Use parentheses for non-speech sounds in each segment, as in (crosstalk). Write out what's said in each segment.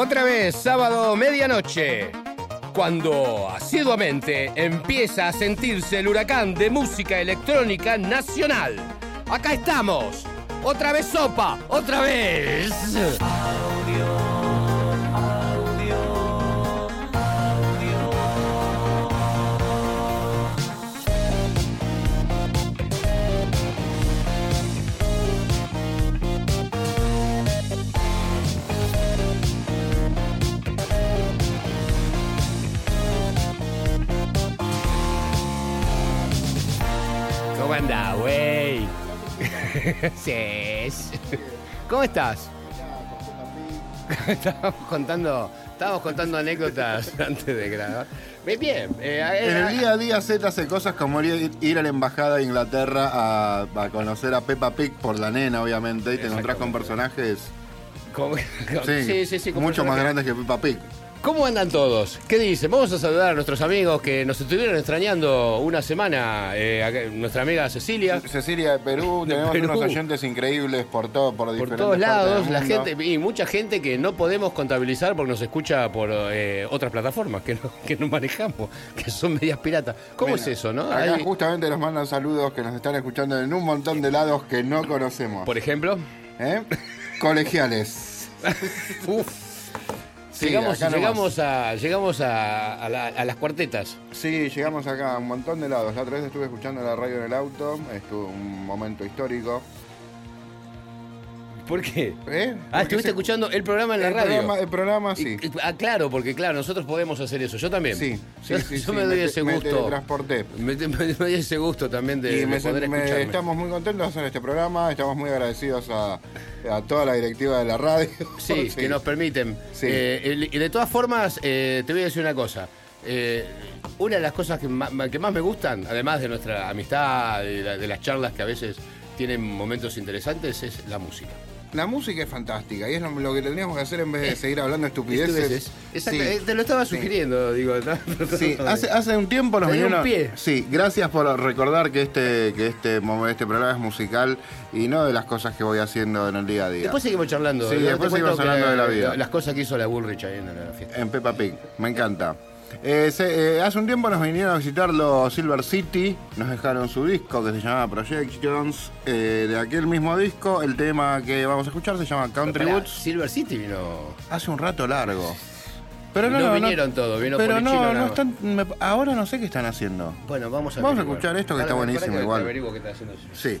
Otra vez, sábado medianoche, cuando asiduamente empieza a sentirse el huracán de música electrónica nacional. Acá estamos. Otra vez sopa, otra vez. (laughs) sí. ¿Cómo estás? (laughs) Estábamos contando, estábamos contando anécdotas (laughs) antes de grabar. Bien, eh, En el día a día Z hace cosas como ir, ir a la embajada de Inglaterra a, a conocer a Peppa Pig por la nena, obviamente, y te encontrás con personajes ¿cómo- sí, sí, sí, sí, con mucho más grandes que Peppa Pig. ¿Cómo andan todos? ¿Qué dicen? Vamos a saludar a nuestros amigos que nos estuvieron extrañando una semana. eh, acá- nuestra amiga Cecilia. Cecilia de Perú, De tenemos Perú. unos oyentes increíbles por todo, por Por diferentes todos partes del lados, la gente, y mucha gente que no podemos contabilizar porque nos escucha por eh, otras plataformas que no, que no manejamos, que son medias piratas. ¿Cómo es eso, no? Acá Hay- justamente nos mandan saludos que nos están escuchando en un montón de lados que no conocemos. por ejemplo, ¿Eh? Colegiales. (laughs) uf, Sí, llegamos, llegamos, a, llegamos a, a la- a las cuartetas. Sí, llegamos acá a un montón de lados. La otra vez estuve escuchando la radio en el auto, estuvo un momento histórico. ¿Por qué? ¿Eh? Ah, estuviste se- escuchando el programa en la el radio. Programa, el programa sí. Y- ah, claro, porque claro, nosotros podemos hacer eso. Yo también. Sí, sí, yo, sí, (laughs) yo sí, me doy me ese te- gusto. Me, me- (laughs) me doy ese gusto también de, y de me, poder me- escucharme. estamos muy contentos de hacer este programa, estamos muy agradecidos a, a toda la directiva de la radio. Sí, (laughs) que nos permiten. Sí. Eh, y de todas formas, eh, te voy a decir una cosa. Eh, una de las cosas que más, que más me gustan, además de nuestra amistad, de, la- de las charlas que a veces tienen momentos interesantes, es la música. La música es fantástica y es lo, lo que tendríamos que hacer en vez de seguir hablando estupideces. Estupideces. Exacto, Sí. eh, te lo estaba sugiriendo, digo. (laughs) Sí, hace, hace un tiempo nos di un vinieron. pie. Sí, gracias por recordar que este, que este, este programa es musical y no de las cosas que voy haciendo en el día a día. Después seguimos charlando. Sí, después seguimos hablando que- de la vida. Las cosas que hizo la Bullrich ahí en la fiesta. En Peppa Pig, me encanta. Eh, se- eh, hace un tiempo nos vinieron a visitar los Silver City, nos dejaron su disco que se llamaba Projections. Eh, de aquel mismo disco, el tema que vamos a escuchar se llama Country Pará, Woods. Silver City vino. Hace un rato largo. Pero No vinieron todos, vino Pero no, no están, me- ahora no sé qué están haciendo. Bueno, vamos a Vamos a escuchar esto que está buenísimo que igual. está haciendo. Sí.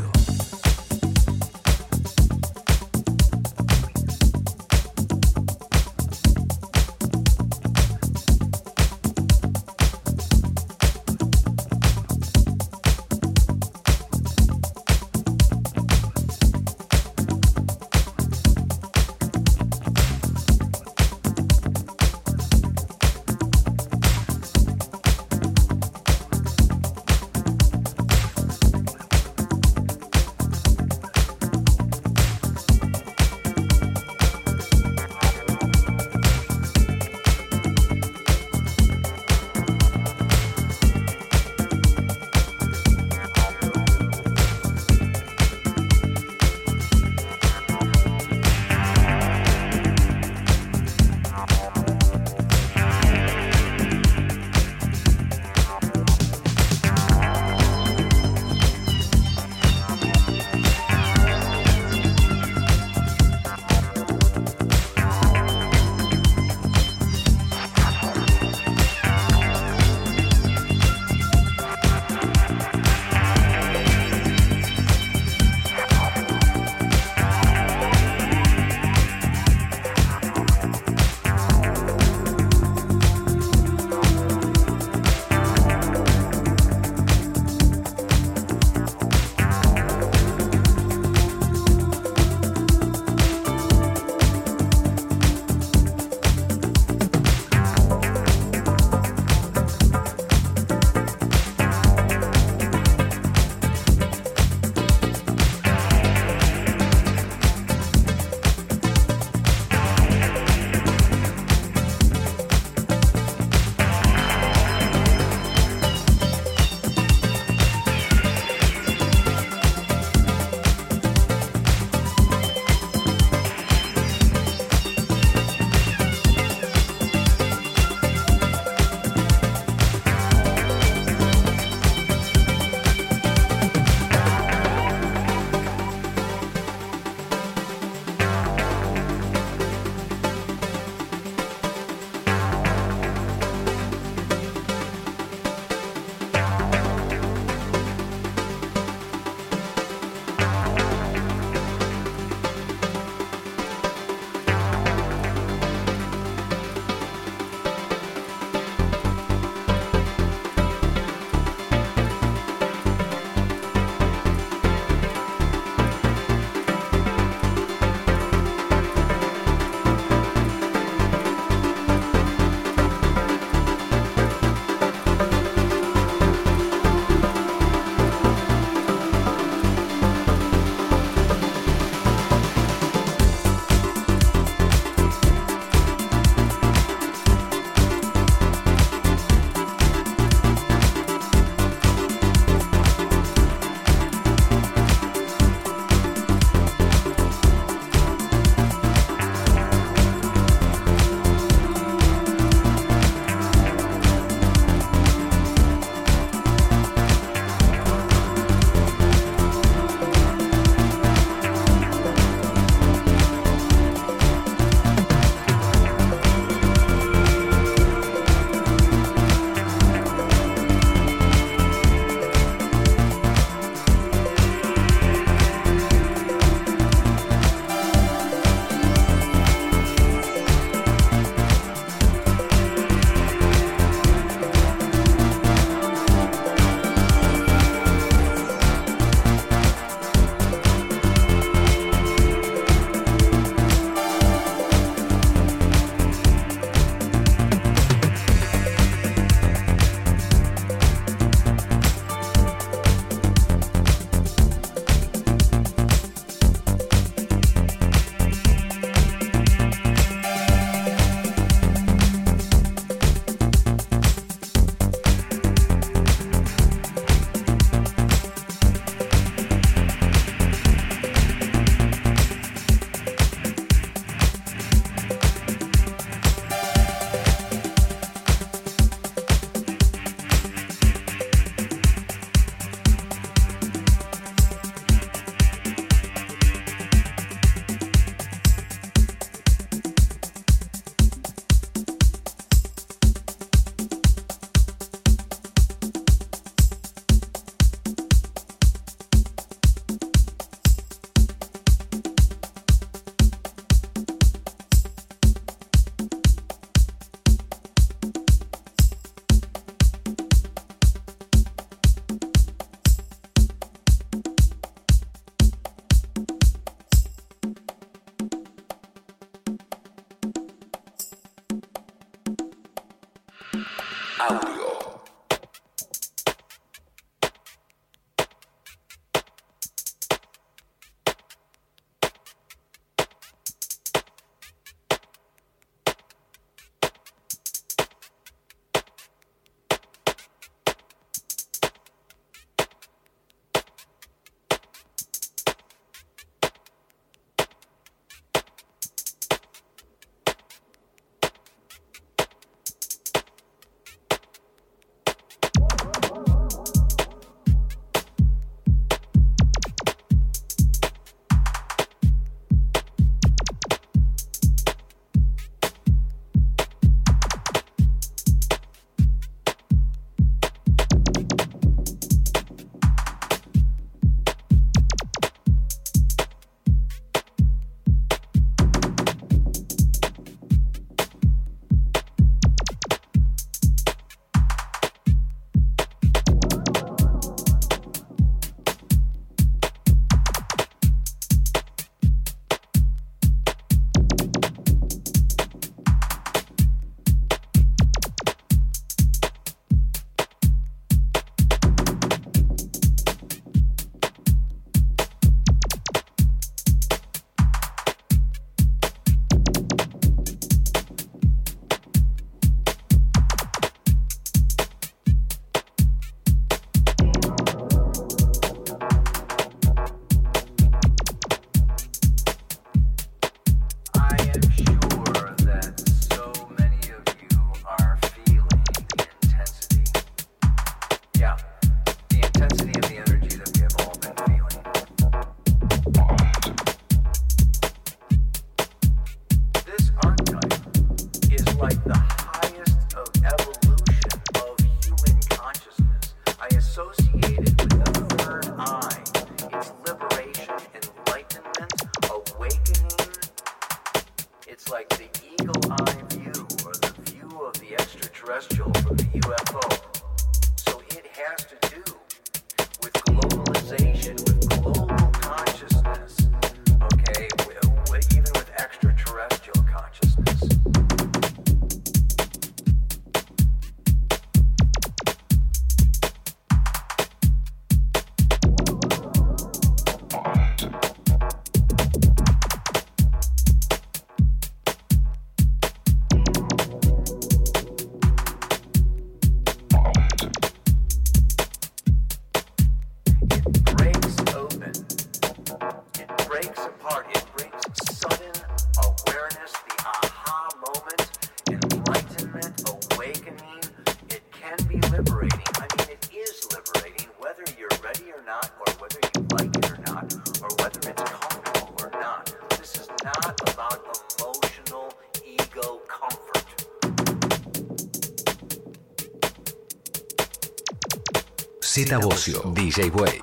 Bocio, DJ Way.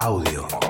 Audio.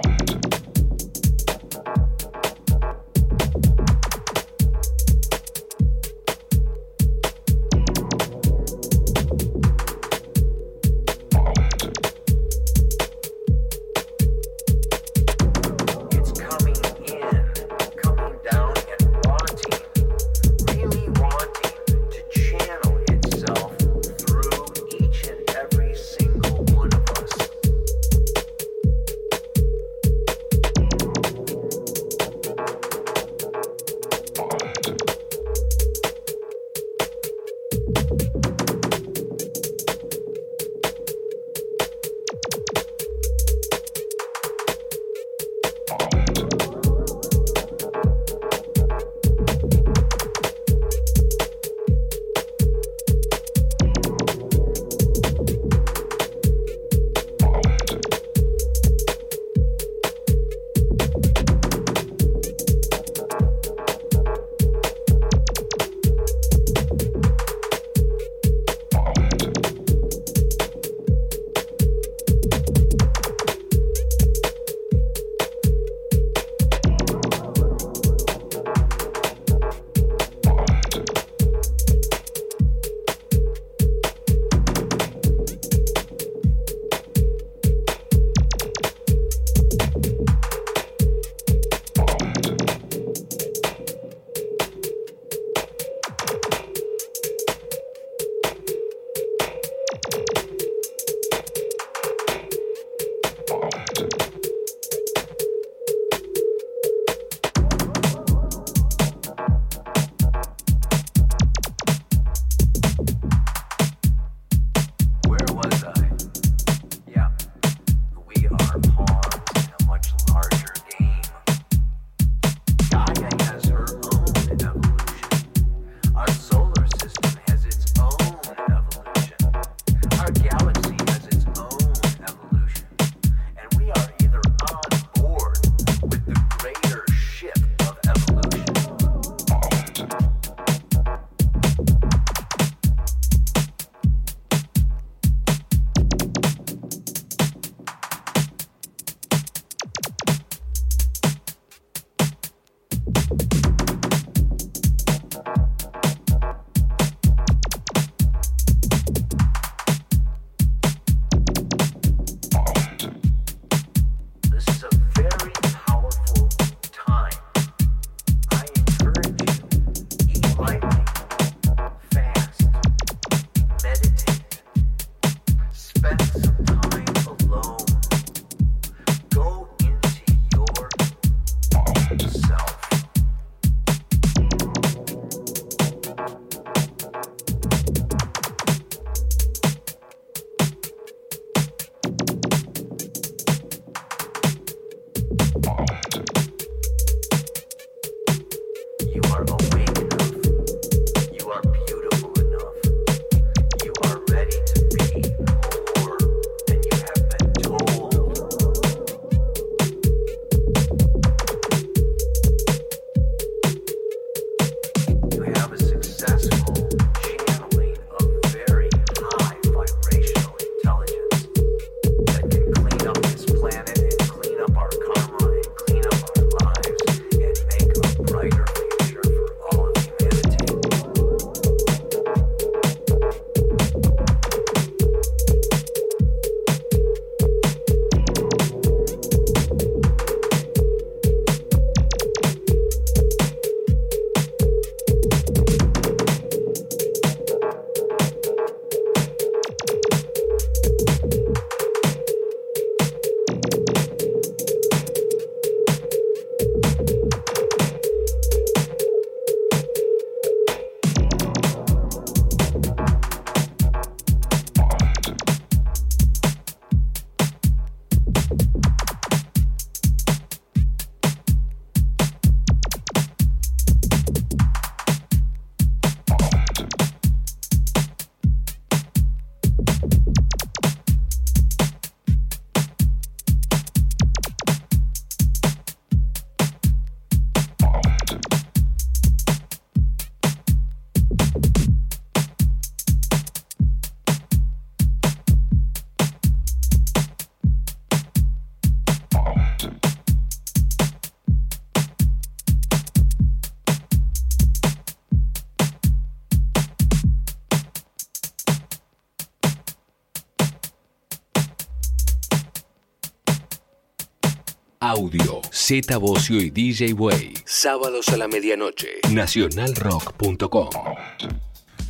Audio. Z Bocio y DJ Way. Sábados a la medianoche. Nacionalrock.com.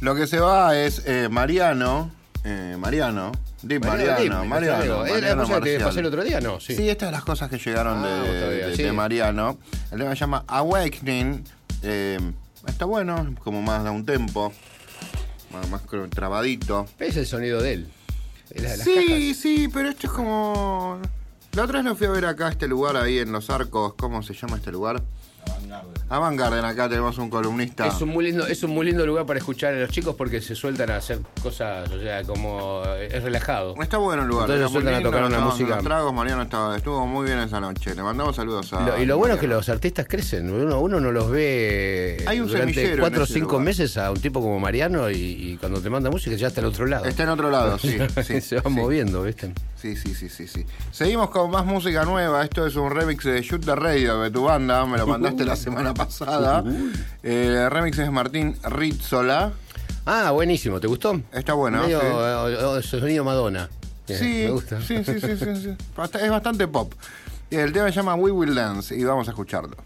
Lo que se va es eh, Mariano. eh, Mariano. Deep Mariano. Dime, Mariano. Mariano, ¿Es la cosa que te pasé el otro día? No, sí. Sí, esta es las cosas que llegaron Ah, de, de- sí. de Mariano. El tema se llama Awakening. Eh, está bueno, como más da un tempo. Más, más trabadito. Es el sonido de él. Las Sí, cajas. sí, pero esto es como. La otra vez lo fui a ver acá, este lugar ahí en Los Arcos. ¿Cómo se llama este lugar? Avant Garden, acá tenemos un columnista. Es un, muy lindo, es un muy lindo lugar para escuchar a los chicos porque se sueltan a hacer cosas, o sea, como eh, es relajado. Está bueno el lugar. Entonces muy sueltan a tocar nos una música. tragos, Mariano estaba, estuvo muy bien esa noche. Le mandamos saludos a. Lo- y lo bueno es que los artistas crecen. Uno, uno no los ve Hay un durante en cuatro o cinco lugar. meses a un tipo como Mariano y, y cuando te manda música ya está al otro lado. Está en otro lado, sí. (laughs) sí se va sí. moviendo, ¿viste? Sí, sí, sí, sí, sí. Seguimos con más música nueva. Esto es un remix de Shoot the Radio de tu banda. Me lo mandaste la semana pasada. Eh, el remix es Martín Rizzola. Ah, buenísimo, ¿te gustó? Está bueno, Medio sí. eh, eh, sonido Madonna. Sí, me gusta. sí, sí, sí, sí, (laughs) Es bastante pop. El tema se llama We Will Dance y vamos a escucharlo.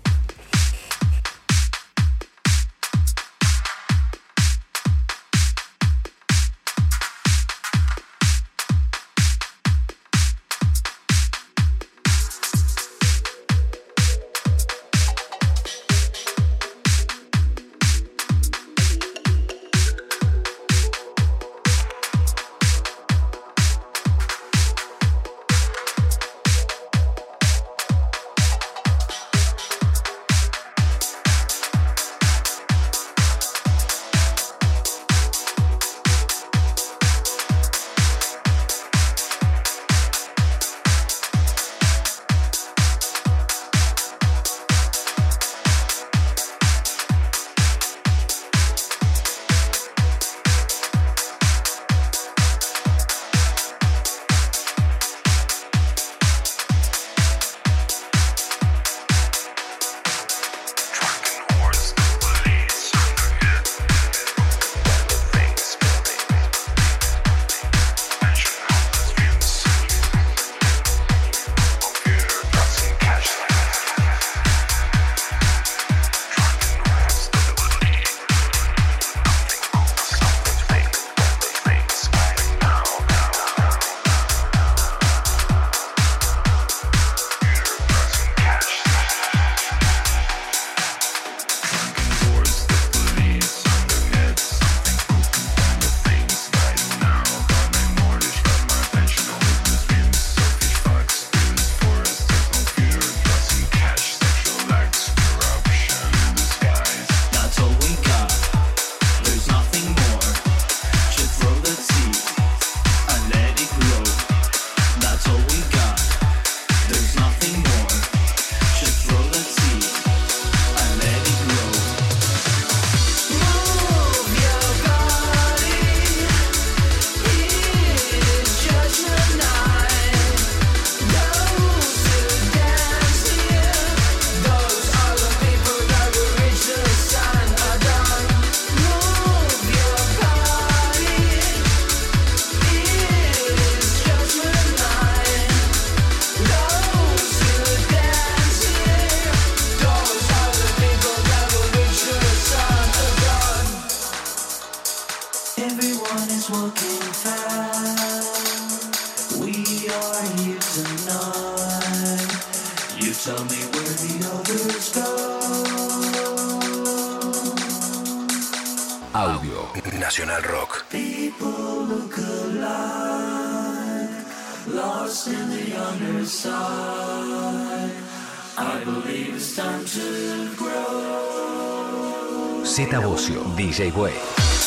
Z Bocio. DJ Way.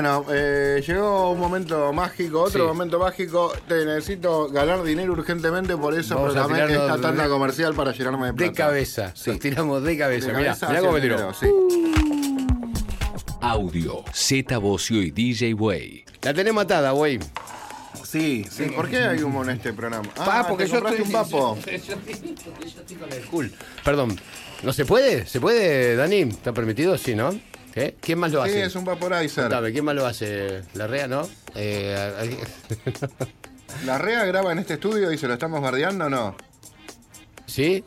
Bueno, eh, llegó un momento mágico, otro Sí. momento mágico. Te necesito ganar dinero urgentemente, por eso programé esta tanda de- comercial para llenarme de plata. De cabeza. Sí. Nos tiramos de cabeza. De Mirá, cabeza mirá cómo me tiró. sí. Audio, Z Bocio y DJ Way. La tenemos atada, güey. Sí, sí. ¿Por qué hay humo en este programa? Pa, Ah, porque ¿te yo estoy- un papo. Yo, (laughs) yo estoy- yo estoy con el cool. Perdón. ¿No se puede? ¿Se puede, Dani? ¿Está permitido? Sí, ¿no? ¿Qué? ¿Quién más lo Sí, hace? es un vaporizer. Contame, ¿quién más lo hace? ¿La REA, no? Eh, (laughs) (laughs) ¿La REA graba en este estudio y se lo estamos bardeando o no? ¿Sí?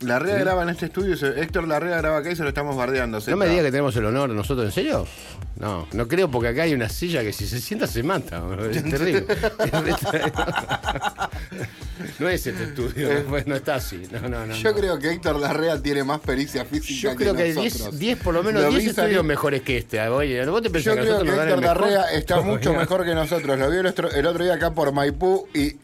La REA graba en este estudio, y se- Héctor Larrea graba acá y se lo estamos bardeando. No me diga que tenemos el honor nosotros, ¿en serio? No, no creo porque acá hay una silla que si se sienta se mata. Es (laughs) terrible. (laughs) no es este estudio, pues no está así. No, no, no. Yo creo que Héctor Larrea tiene más pericia física Yo creo que hay nosotros. 10, 10 por lo menos Lo 10 vi estudios mejores que este. Oye, vos te pensás Yo que creo que Héctor mejor? Larrea está (laughs) mucho mejor que nosotros. Lo vi el otro, el otro día acá por Maipú y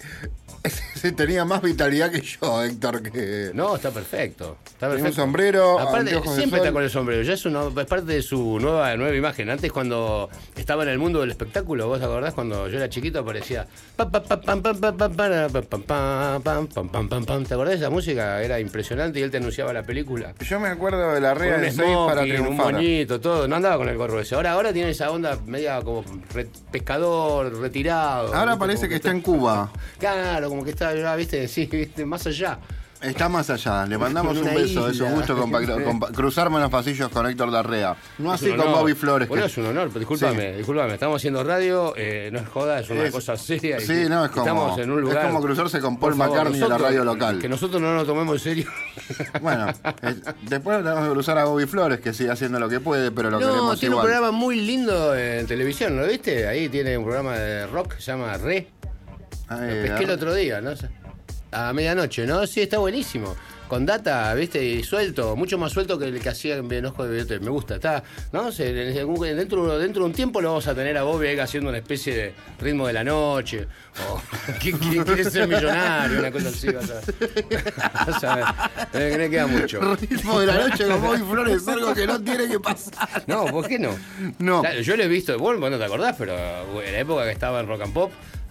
Sí, tenía más vitalidad que yo, Héctor. Que... No, está perfecto. Está perfecto. un sombrero. Aparte, siempre está con el sombrero. Ya es, es parte de su nueva, nueva imagen. Antes, cuando estaba en el mundo del espectáculo, ¿vos acordás? Cuando yo era chiquito aparecía. ¿Te acordás de esa música? Era impresionante y él te anunciaba la película. Yo me acuerdo de la regla de 6 para triunfar. Un moñito, todo. No andaba con el gorro ese. Ahora, ahora tiene esa onda media como re, pescador, retirado. Ahora parece que, que está en Cuba. Claro, como que está ya, viste, (laughs) sí, viste, más allá. Está más allá. Le mandamos un beso. Es un gusto cruzarme en los pasillos con Héctor Larrea. No así con. Bobby Flores. Que- es un honor, pero discúlpame, discúlpame. Estamos haciendo radio, eh, no es joda, es una Es- cosa seria. y sí, no, es como- Estamos en un lugar. es como cruzarse con Paul favor, McCartney en la nosotros- radio local. Que nosotros no nos tomemos en serio. (laughs) Bueno, eh, después tenemos que cruzar a Bobby Flores, que sigue haciendo lo que puede, pero lo no, queremos tiene igual. un programa muy lindo en televisión, ¿no lo viste? Ahí tiene un programa de rock, se llama Re. Ay, Lo pesqué el otro día, ¿no? A medianoche, ¿no? Sí, está buenísimo. Con data, ¿viste? Y suelto, mucho más suelto que el que hacía en Enojo de Billete. Me gusta, está, ¿no? Se- dentro, dentro de un tiempo lo vamos a tener a Bobby ahí haciendo una especie de ritmo de la noche. O (laughs) ¿quién quiere, quiere ser millonario? Una cosa así, vas a ver. (laughs) Vas a ver. Eh, que queda mucho. Ritmo de la noche con Bobby Flores es algo que no tiene que pasar. No, ¿por qué no? No. Claro, yo lo he visto, vos no te acordás, pero en la época que estaba en Rock and Pop,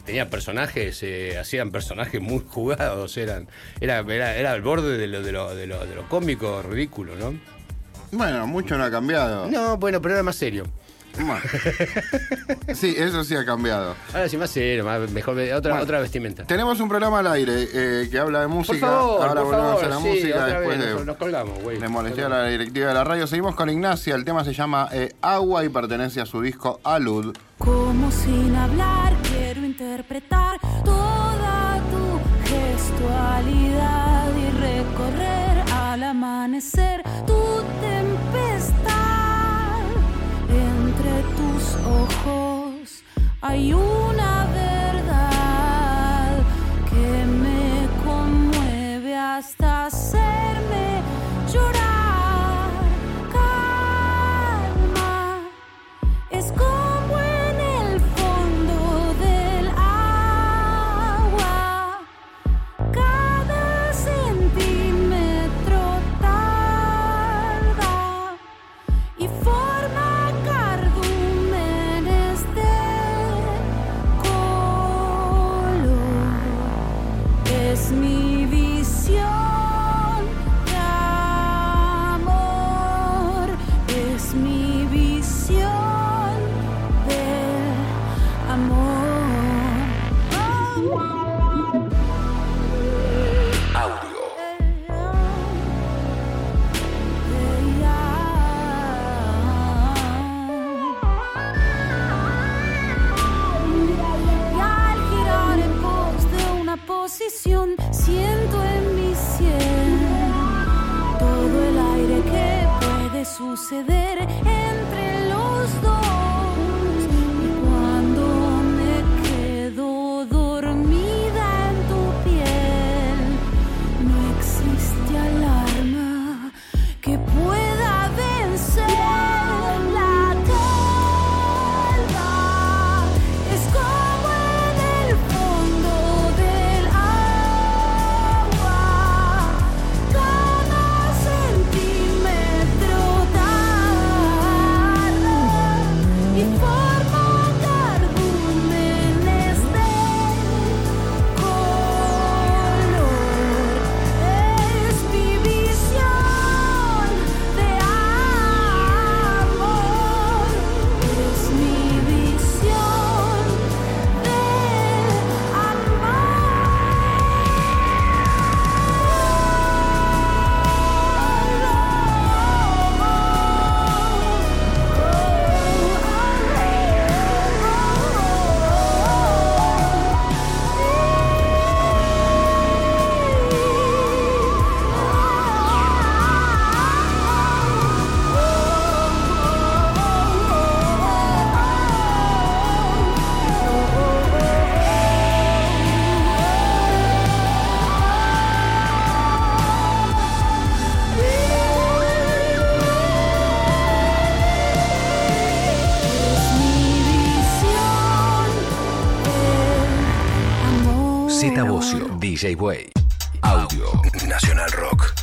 tenía personajes, eh, hacían personajes muy jugados, eran, era, era, era al borde de lo, de lo, de lo, de lo cómico ridículo, ¿no? Bueno, mucho no ha cambiado. No, bueno, pero era más serio. Sí, eso sí ha cambiado. Ahora sí, más serio, más, mejor, otra, Bueno. otra vestimenta. Tenemos un programa al aire eh, que habla de música. Por favor, Ahora por volvemos favor, a la sí, música después vez de, nos, nos colgamos, güey. de molestar a la directiva de la radio. Seguimos con Ignacia. El tema se llama eh, Agua y pertenece a su disco Alud. Como sin hablar interpretar toda tu gestualidad y recorrer al amanecer tu tempestad. Entre tus ojos hay una verdad que me conmueve hasta hacerme suceder DJ Way. Audio Nacional Rock.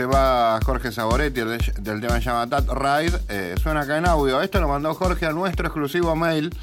Se va Jorge Saboretti, el de- del tema que se llama Tat Ride. eh, suena acá en audio. Esto lo mandó Jorge a nuestro exclusivo mail,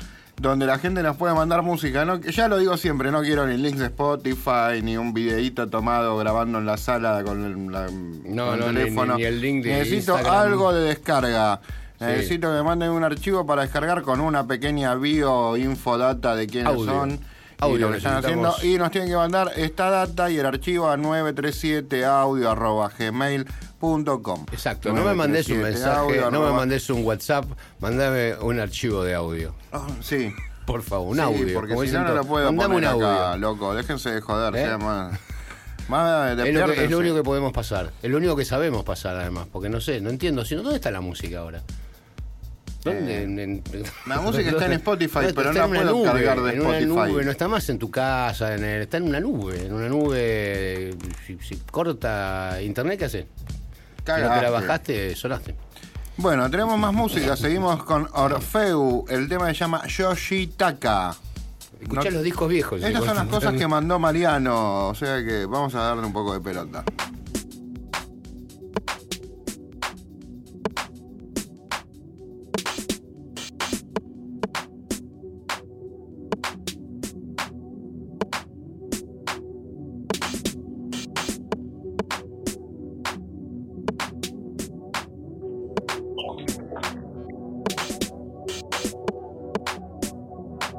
donde la gente nos puede mandar música. No, ya lo digo siempre, no quiero ni links de Spotify, ni un videíto tomado grabando en la sala con el, la- No, con no, el ni- teléfono. ni- ni el link de Necesito Instagram. algo de descarga. Sí. Necesito que me manden un archivo para descargar con una pequeña bio, info, data de quiénes Audio. son. Y Audio lo que están haciendo. necesitamos. Y nos tienen que mandar esta data y el archivo a 937audio.gmail.com. Exacto, no me mandes un 937 mensaje, audio no me mandes un WhatsApp, mandame un archivo de audio. Ah, sí. Por favor, un Sí, audio. porque si no, no lo puedo Mandame poner un acá, audio. loco. Déjense de joder, ¿Eh? sea más... Más Es lo, que, es lo único que podemos pasar. Es lo único que sabemos pasar, además. Porque no sé, no entiendo. Si no, ¿Dónde está la música ahora? ¿Dónde? Eh, En- en- (laughs) la música está en Spotify, No, pero está no la una puedo nube, cargar de en una Spotify. nube, no está más en tu casa, en el- está en una nube. En una nube. Si, si corta internet, ¿qué haces? Si no te la bajaste, sonaste. Bueno, tenemos más música. Seguimos con Orfeu. El tema se llama Yoshitaka. Escuchá No- los discos viejos. Estas son las cosas que mandó Mariano. O sea que vamos a darle un poco de pelota.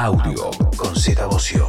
Audio con Z Bocio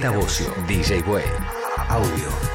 Z Bocio, DJ Way. Audio.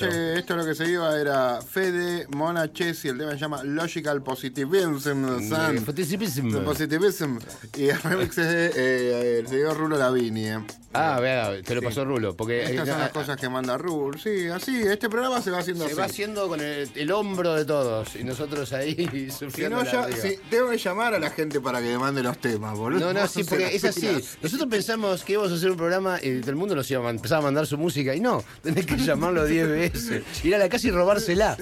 Bueno, eh, esto lo que se iba era Fede, Mona Chess y el tema se llama Logical Positivism. son- Positivism. Positivism. Y el remix es de eh, el señor Rulo Lavinie. Ah, vea, te lo pasó Rulo. Porque Estas son las cosas que manda Rulo. Sí, así, este programa se va haciendo se así. va haciendo con el, el hombro de todos y nosotros ahí (laughs) Si surfeando no, ya, arriba. sí, tengo que llamar a la gente para que me mande los temas, boludo. No, no, sí, porque es así. Nosotros pensamos que íbamos a hacer un programa y todo el mundo nos iba a empezar a mandar su música y no, tenés que llamarlo 10 veces. Ir a la casa y robársela.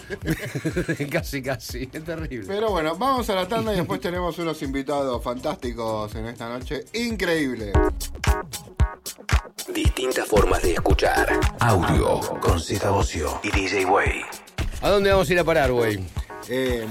(laughs) casi, casi. Es terrible. Pero bueno, vamos a la tanda y después tenemos unos invitados fantásticos en esta noche. Increíble. Distintas formas de escuchar. Audio con Z Bocio y DJ Way. ¿A dónde vamos a ir a parar, güey? Eh,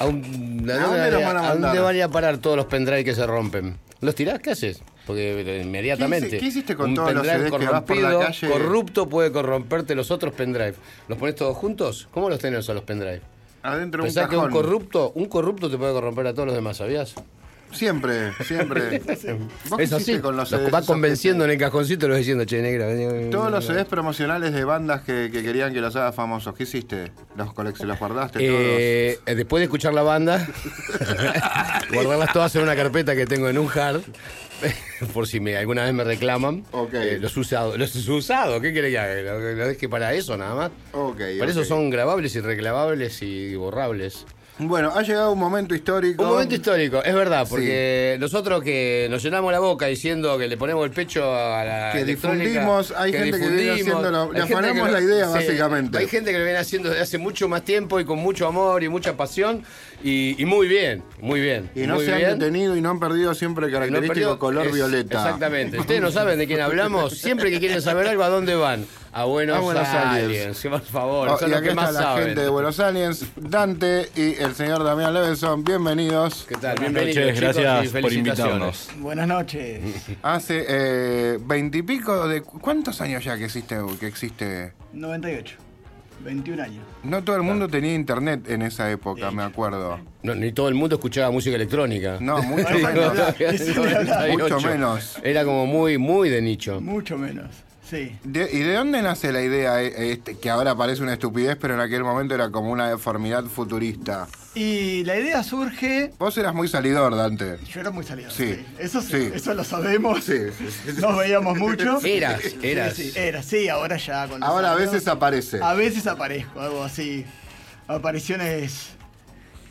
¿A, un- ¿A a dónde nos van a a dónde van a ir a parar todos los pendrive que se rompen? ¿Los tirás? ¿Qué haces? Porque eh, inmediatamente. ¿Qué hice- qué hiciste con un todos los pendrive CDs que vas por la corrompido, calle? corrupto puede corromperte los otros pendrive. ¿Los pones todos juntos? ¿Cómo los tenés a los pendrive? adentro de un Pensás que un corrupto, un corrupto te puede corromper a todos los demás, ¿sabías? Siempre, siempre. (laughs) ¿Vos qué Es así. hiciste con los Los CDs va convenciendo en el cajoncito y los diciendo, che, negra, vení, Todos los vení". CDs promocionales de bandas que, que querían que los hagas famosos. ¿Qué hiciste? ¿Los, los guardaste Eh, eh, después de escuchar la banda, (laughs) guardarlas todas en una carpeta que tengo en un hard, (laughs) por si me, alguna vez me reclaman. Ok. Eh, los usados, los usados, ¿qué querés que haga? ¿Lo, lo deje para eso nada más? todos? Ok, Para eso son grabables y reclamables y borrables. Bueno, ha llegado un momento histórico. Un momento histórico, es verdad, porque nosotros que nos llenamos la boca diciendo que le ponemos el pecho a la Que difundimos, hay gente que viene haciéndolo- le hay gente afanamos la idea, sí, básicamente. Hay gente que lo viene haciendo desde hace mucho más tiempo y con mucho amor y mucha pasión y, y muy bien, muy bien. Y no se bien. han detenido y no han perdido siempre el no característico perdido- color es- violeta. Exactamente. Ustedes no saben de quién hablamos. Siempre que quieren saber algo, ¿a dónde van? A Buenos, A Buenos Aliens. Aliens. Sí, por favor, Oh, son y los aquí que está más la saben. gente de Buenos Aliens, Dante y el señor Damián Levenson. Bienvenidos. ¿Qué tal? Buenas Bienvenidos, noches, chicos, gracias y por invitarnos. Buenas noches. Hace eh, veintipico de. ¿Cuántos años ya que existe, que existe? 98. 21 años. No todo el mundo tenía internet en esa época, me acuerdo. No, ni todo el mundo escuchaba música electrónica. No, mucho menos. no, no, no, no, Mucho menos. Era como muy, muy de nicho. Mucho menos. Sí. De- ¿Y de dónde nace la idea eh, este, que ahora parece una estupidez, pero en aquel momento era como una deformidad futurista? Y la idea surge. Vos eras muy salidor, Dante. Yo era muy salido. Sí. Sí. Eso sí, Sí. eso lo sabemos. Sí, Nos veíamos mucho. Eras, eras. Sí, sí, era, sí, ahora ya con Ahora a años, veces aparece. A veces aparezco, algo así. Apariciones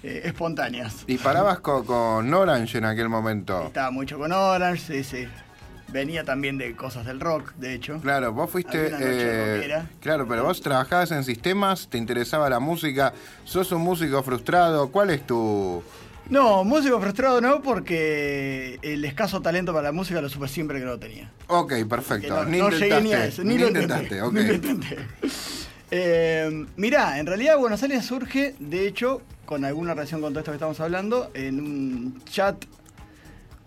eh, espontáneas. Y parabas co- con, Orange en aquel momento. Estaba mucho con Orange, sí, sí. Venía también de cosas del rock, de hecho. Claro, vos fuiste. Eh, claro, pero vos trabajabas en sistemas, te interesaba la música, sos un músico frustrado. ¿Cuál es tu.? No, músico frustrado no, porque el escaso talento para la música lo supe siempre que no lo tenía. Ok, perfecto. no, ni no intentaste. llegué ni a eso, ni, lo intentaste, (laughs) intenté. ok. ni lo intenté. Eh, mirá, en realidad Buenos Aires surge, de hecho, con alguna relación con todo esto que estamos hablando, en un chat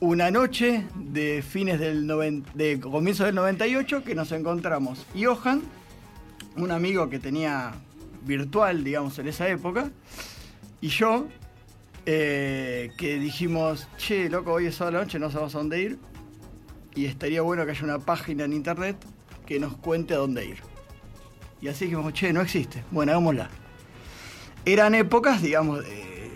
una noche de fines del de comienzo del 98 que nos encontramos Johan, un amigo que tenía virtual, digamos, en esa época, y yo, eh, que dijimos, che, loco, hoy es sábado la noche, no sabemos a dónde ir, y estaría bueno que haya una página en internet que nos cuente a dónde ir. Y así dijimos, che, no existe, bueno, hagámosla. Eran épocas, digamos,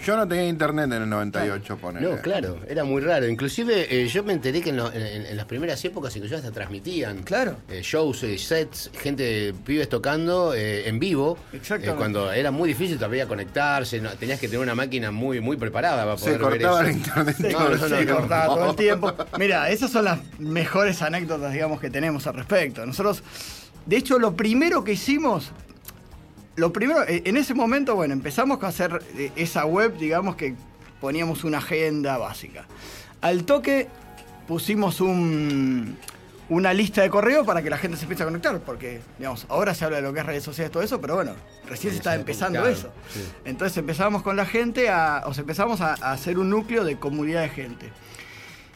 Yo no tenía internet en el 98, ponele. No, claro, era muy raro. Inclusive eh, yo me enteré que en, lo- en- en las primeras épocas inclusive hasta transmitían Claro. eh, shows, eh, sets, gente, pibes tocando eh, en vivo. Eh, cuando era muy difícil todavía conectarse, no- tenías que tener una máquina muy muy preparada para Se poder ver cortaba eso. el internet. Se, No, cor- no, no, se no. cortaba todo el tiempo. Mira, esas son las mejores anécdotas, digamos, que tenemos al respecto. Nosotros, de hecho, lo primero que hicimos, lo primero, eh, en ese momento, bueno, empezamos a hacer eh, esa web, digamos, que poníamos una agenda básica. Al toque pusimos un, una lista de correo para que la gente se empiece a conectar, porque, digamos, ahora se habla de lo que es redes sociales, todo eso, pero bueno, recién se está empezando eso. sí. Entonces empezamos con la gente, a, o sea, empezamos a, a hacer un núcleo de comunidad de gente.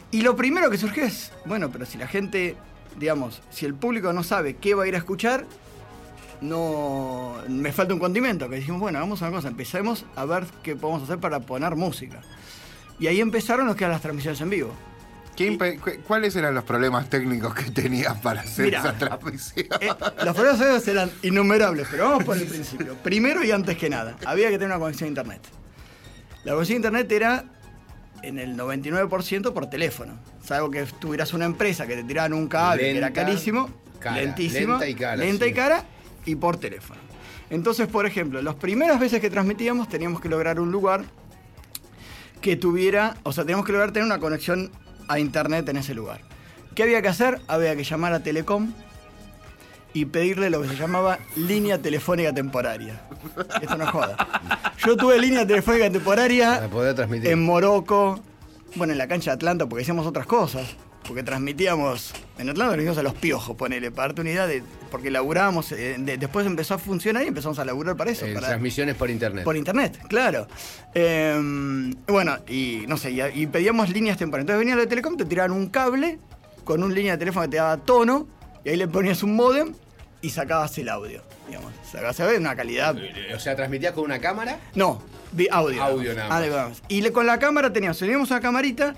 Y lo primero que surgió es, bueno, pero si la gente, digamos, si el público no sabe qué va a ir a escuchar, no me falta un condimento. Que dijimos, bueno, hagamos una cosa, empecemos a ver qué podemos hacer para poner música. Y ahí empezaron los que eran las transmisiones en vivo. ¿Qué impe- cu- ¿Cuáles eran los problemas técnicos que tenías para hacer Mirá. esa transmisión? Eh, los problemas eran innumerables, pero vamos por el principio. Primero y antes que nada, había que tener una conexión a internet. La conexión a internet era en el 99% por teléfono. Salvo que tuvieras una empresa que te tiraban un cable que era carísimo, cara, lentísimo, lenta y cara, lenta sí. y cara, y por teléfono. Entonces, por ejemplo, las primeras veces que transmitíamos teníamos que lograr un lugar que tuviera, o sea, teníamos que lograr tener una conexión a internet en ese lugar. ¿Qué había que hacer? Había que llamar a Telecom y pedirle lo que se llamaba línea telefónica temporaria. Esto no es joda. Yo tuve línea telefónica temporaria en Morocco, bueno, en la cancha de Atlanta, porque hacíamos otras cosas. Porque transmitíamos, en Atlanta transmitíamos a los piojos, ponele, para darte una idea de, porque laburábamos, eh, de- después empezó a funcionar y empezamos a laburar para eso. Eh, para- transmisiones por internet. por internet, claro. Eh, bueno, y no sé, y, y pedíamos líneas temporales. Entonces venía la Telecom, te tiraban un cable con una línea de teléfono que te daba tono, y ahí le ponías un modem y sacabas el audio. Digamos, sacabas audio en una calidad. Eh, O sea, transmitías con una cámara. No, audio. Audio nada más. Audio nada más. Y le- con la cámara teníamos, teníamos una camarita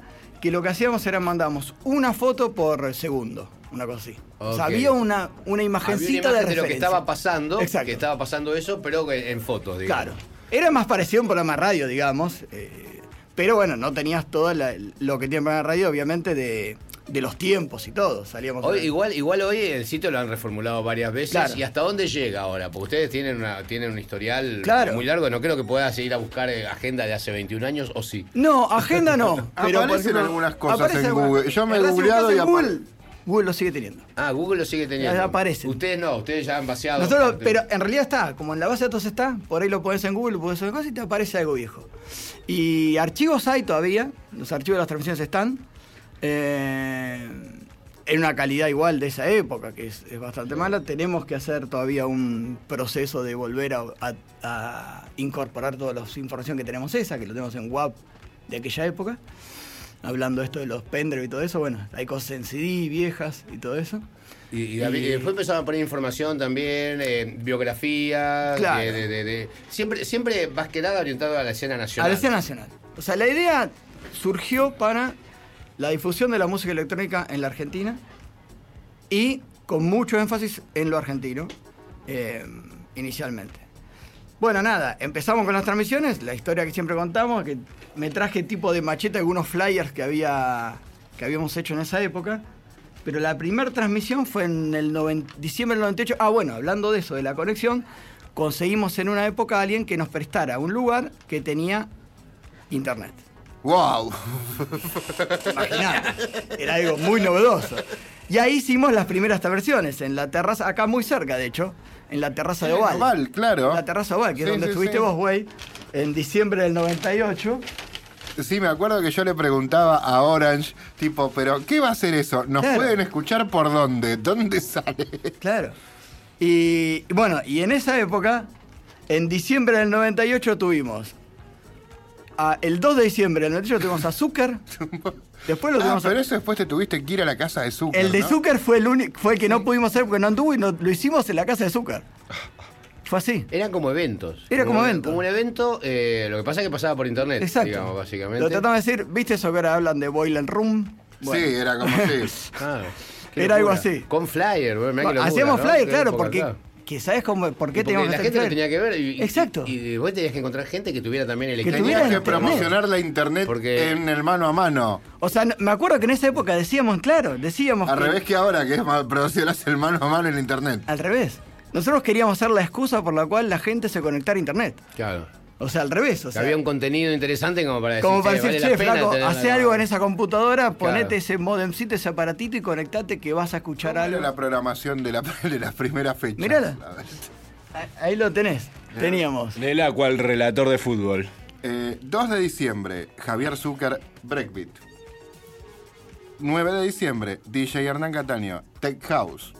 que lo que hacíamos era mandábamos una foto por segundo. Una cosa así. O sea, había una, una Había imagencita una de imagen de lo que estaba pasando, Exacto. que estaba pasando eso, pero en fotos, digamos. Claro. Era más parecido a un programa de radio, digamos. eh, pero bueno, no tenías todo la- lo que tiene un programa de radio, obviamente, de, de los tiempos y todo. Salíamos Hoy, igual, igual hoy el sitio lo han reformulado varias veces. Claro. ¿Y hasta dónde llega ahora? Porque ustedes tienen, una, tienen un historial Claro. muy largo. No creo que puedas ir a buscar eh, agenda de hace 21 años, ¿o sí? No, agenda no. (laughs) pero Aparecen ejemplo, algunas cosas aparece en Google. Yo me he googleado y Google, Google lo sigue teniendo. Ah, Google lo sigue teniendo. Ya aparecen. Ustedes no, ustedes ya han vaciado. Nosotros, parte- pero en realidad está, como en la base de datos está, por ahí lo pones en Google, lo pones en cosas y te aparece algo viejo. Y archivos hay todavía, los archivos de las transmisiones están, eh, en una calidad igual de esa época, que es, es bastante mala. Tenemos que hacer todavía un proceso de volver a, a- a incorporar toda la información que tenemos esa, que lo tenemos en WAP de aquella época. Hablando esto de los pendrive y todo eso, bueno, hay cosas en CD viejas y todo eso. Y, y David, y- y después empezaron a poner información también, eh, biografías. Claro. de- de- de- de- siempre, siempre más que nada orientado a la escena A nacional. la escena nacional. O sea, la idea surgió para la difusión de la música electrónica en la Argentina y con mucho énfasis en lo argentino, eh, inicialmente. Bueno, nada, empezamos con las transmisiones, la historia que siempre contamos, que me traje tipo de machete algunos flyers que, había, que habíamos hecho en esa época, pero la primera transmisión fue en el diciembre del 98. Ah, bueno, hablando de eso, de la conexión, conseguimos en una época a alguien que nos prestara un lugar que tenía internet. ¡Wow! Imagínate, era algo muy novedoso. Y ahí hicimos las primeras versiones, en la terraza, acá muy cerca de hecho, en la terraza de Oval. Oval, claro. La terraza Oval, que es donde sí, estuviste vos, güey, en diciembre del 98. Sí, me acuerdo que yo le preguntaba a Orange, tipo, pero ¿qué va a ser eso? ¿Nos Claro. pueden escuchar por dónde? ¿Dónde sale? Claro. Y bueno, y en esa época, en diciembre del 98 tuvimos. A- el 2 de diciembre del 98 tuvimos a Zucker. (laughs) Después lo Ah, tuvimos a- pero eso después te tuviste que ir a la casa de Zucker, El de ¿no? Zucker fue el único, fue el que no pudimos hacer porque no anduvo y no- lo hicimos en la casa de Zucker. Fue así. Eran como eventos. Era como un- evento. Como un evento, eh, lo que pasa es que pasaba por internet, Exacto. digamos, básicamente. Lo tratamos de decir, ¿viste eso que ahora hablan de Boiler Room? Bueno, Sí, era como así. (laughs) Ah, Era algo así. Con flyer, bueno, qué locura, hacíamos ¿no? flyer, claro, porque claro. Que sabes cómo, por qué Y porque teníamos que la gente lo tenía que ver. Y, Exacto. Y, vos tenías que encontrar gente que tuviera también el Que Tenías que internet. promocionar la internet Porque- en el mano a mano. O sea, no- me acuerdo que en esa época decíamos, claro, decíamos Al que- revés que ahora, que es más- promocionas el mano a mano en internet. al revés. Nosotros queríamos ser la excusa por la cual la gente se conectara a internet. Claro. O sea, al revés. O Que sea, había un contenido interesante como para decir, como para "Che, decir, vale che, pena flaco, hace algo en esa computadora, ponete Claro. ese modemcito, ese aparatito y conectate que vas a escuchar ¿Cómo era algo. la programación de, la, (laughs) de las primeras fechas? Mirala. Ah, Ahí lo tenés. Teníamos. Del Aqua, el relator de fútbol. Eh, 2 de diciembre, Javier Zucker, Breakbeat. 9 de diciembre, DJ Hernán Cataño, Tech House.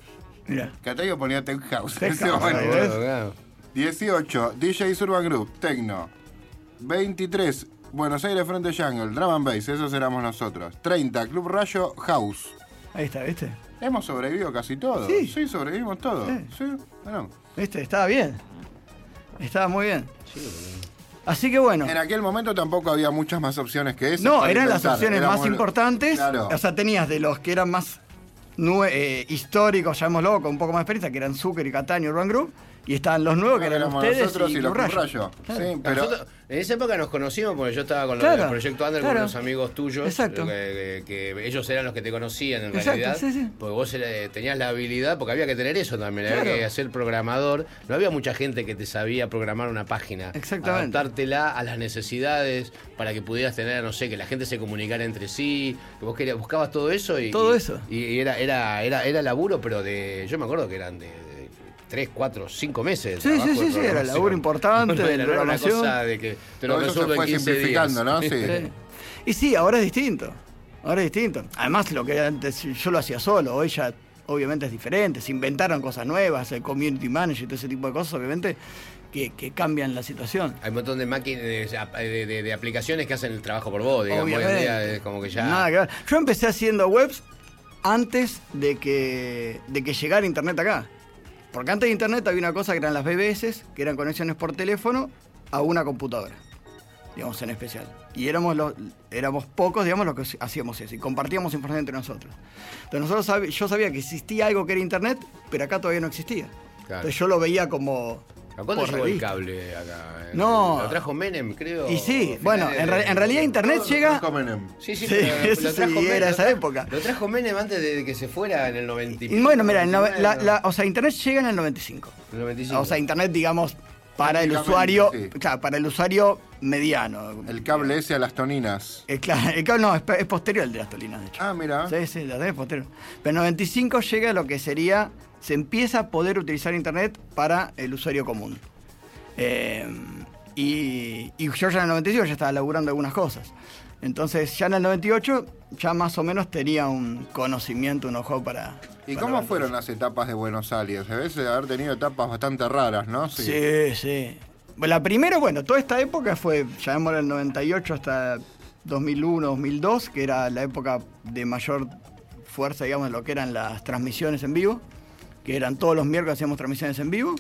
Mira. Cataño ponía Tech House Tech ese House, momento. ahí Claro, ves. claro. 18, DJ Urban Group, Tecno. 23, Buenos Aires Frente Jungle, Drum and Bass, esos éramos nosotros. 30, Club Rayo, House. Ahí está, ¿viste? Hemos sobrevivido casi todos. Sí. Sí, sobrevivimos todos. Sí. Sí, bueno. ¿Viste? Estaba bien. Estaba muy bien. Así que bueno. En aquel momento tampoco había muchas más opciones que esas. No, eran las opciones Éramos- más importantes. Claro. O sea, tenías de los que eran más eh, históricos, llamémoslo, con un poco más de experiencia, que eran Zucker y Cataño, Urban Group. Y estaban los nuevos, que eran éramos ustedes nosotros y, y los Rayo. Rayo. Sí, pero Nosotros- en esa época nos conocimos porque yo estaba con los Claro, del Proyecto Under claro. con unos amigos tuyos. Exacto. Que, que- que ellos eran los que te conocían en Exacto, realidad. sí, sí. Porque vos era- tenías la habilidad, porque había que tener eso también, había que ser programador. No había mucha gente que te sabía programar una página. Exactamente. Adaptártela a las necesidades para que pudieras tener, no sé, que la gente se comunicara entre sí. Que vos querías, buscabas todo eso y. Todo y- eso. Y era, era, era, era laburo, pero de. Yo me acuerdo que eran de. De tres, cuatro, cinco meses. de Sí, sí, de sí, sí, era laburo importante, No de era, no era una cosa de que te lo todo eso resuelvo se en fue 15 simplificando, días. ¿no? Sí. Y sí, ahora es distinto. Ahora es distinto. Además, lo que antes yo lo hacía solo, hoy ya obviamente es diferente. Se inventaron cosas nuevas, el community manager y todo ese tipo de cosas, obviamente, que, que cambian la situación. Hay un montón de máquinas, de, de- de- de aplicaciones que hacen el trabajo por vos, digamos. Hoy en Obviamente. día es como que ya. Nada que ver. Yo empecé haciendo webs antes de que, de que llegara internet acá. Porque antes de internet había una cosa que eran las BBS, que eran conexiones por teléfono a una computadora, digamos en especial. Y éramos, los, éramos pocos, digamos, los que hacíamos eso. Y compartíamos información entre nosotros. Entonces nosotros yo sabía que existía algo que era internet, pero acá todavía no existía. Claro. Entonces yo lo veía como... ¿A cuándo llegó el cable acá? No. Lo trajo Menem, creo. Y sí, bueno, en, de- re- en realidad internet llega... los Menem. Sí, sí, Sí, pero (laughs) eso lo sí, trajo Menem. era lo esa época. Lo trajo Menem antes de que se fuera en el 90 y Y bueno, mira, el nove- 99, la- ¿no? la- o sea, Internet llega en el 95. El 95. O sea, Internet, digamos, para el usuario, sí. claro, para el usuario mediano. El cable ese a las toninas. Eh, claro, el cable no, es, es posterior al de las tolinas, de hecho. Ah, mira. Sí, sí, la tenés posterior. Pero en 95 llega lo que sería, se empieza a poder utilizar Internet para el usuario común. Eh, y, y yo ya en el 95 ya estaba laburando algunas cosas. Entonces ya en el 98 ya más o menos tenía un conocimiento, un ojo para... ¿Y para cómo fueron las etapas de Buenos Aires? A veces haber tenido etapas bastante raras, ¿no? Sí, sí. Bueno, La primera, bueno, toda esta época fue, llamémoslo el 98 hasta 2001, 2002, que era la época de mayor fuerza, digamos, en lo que eran las transmisiones en vivo, que eran todos los miércoles hacíamos transmisiones en vivo,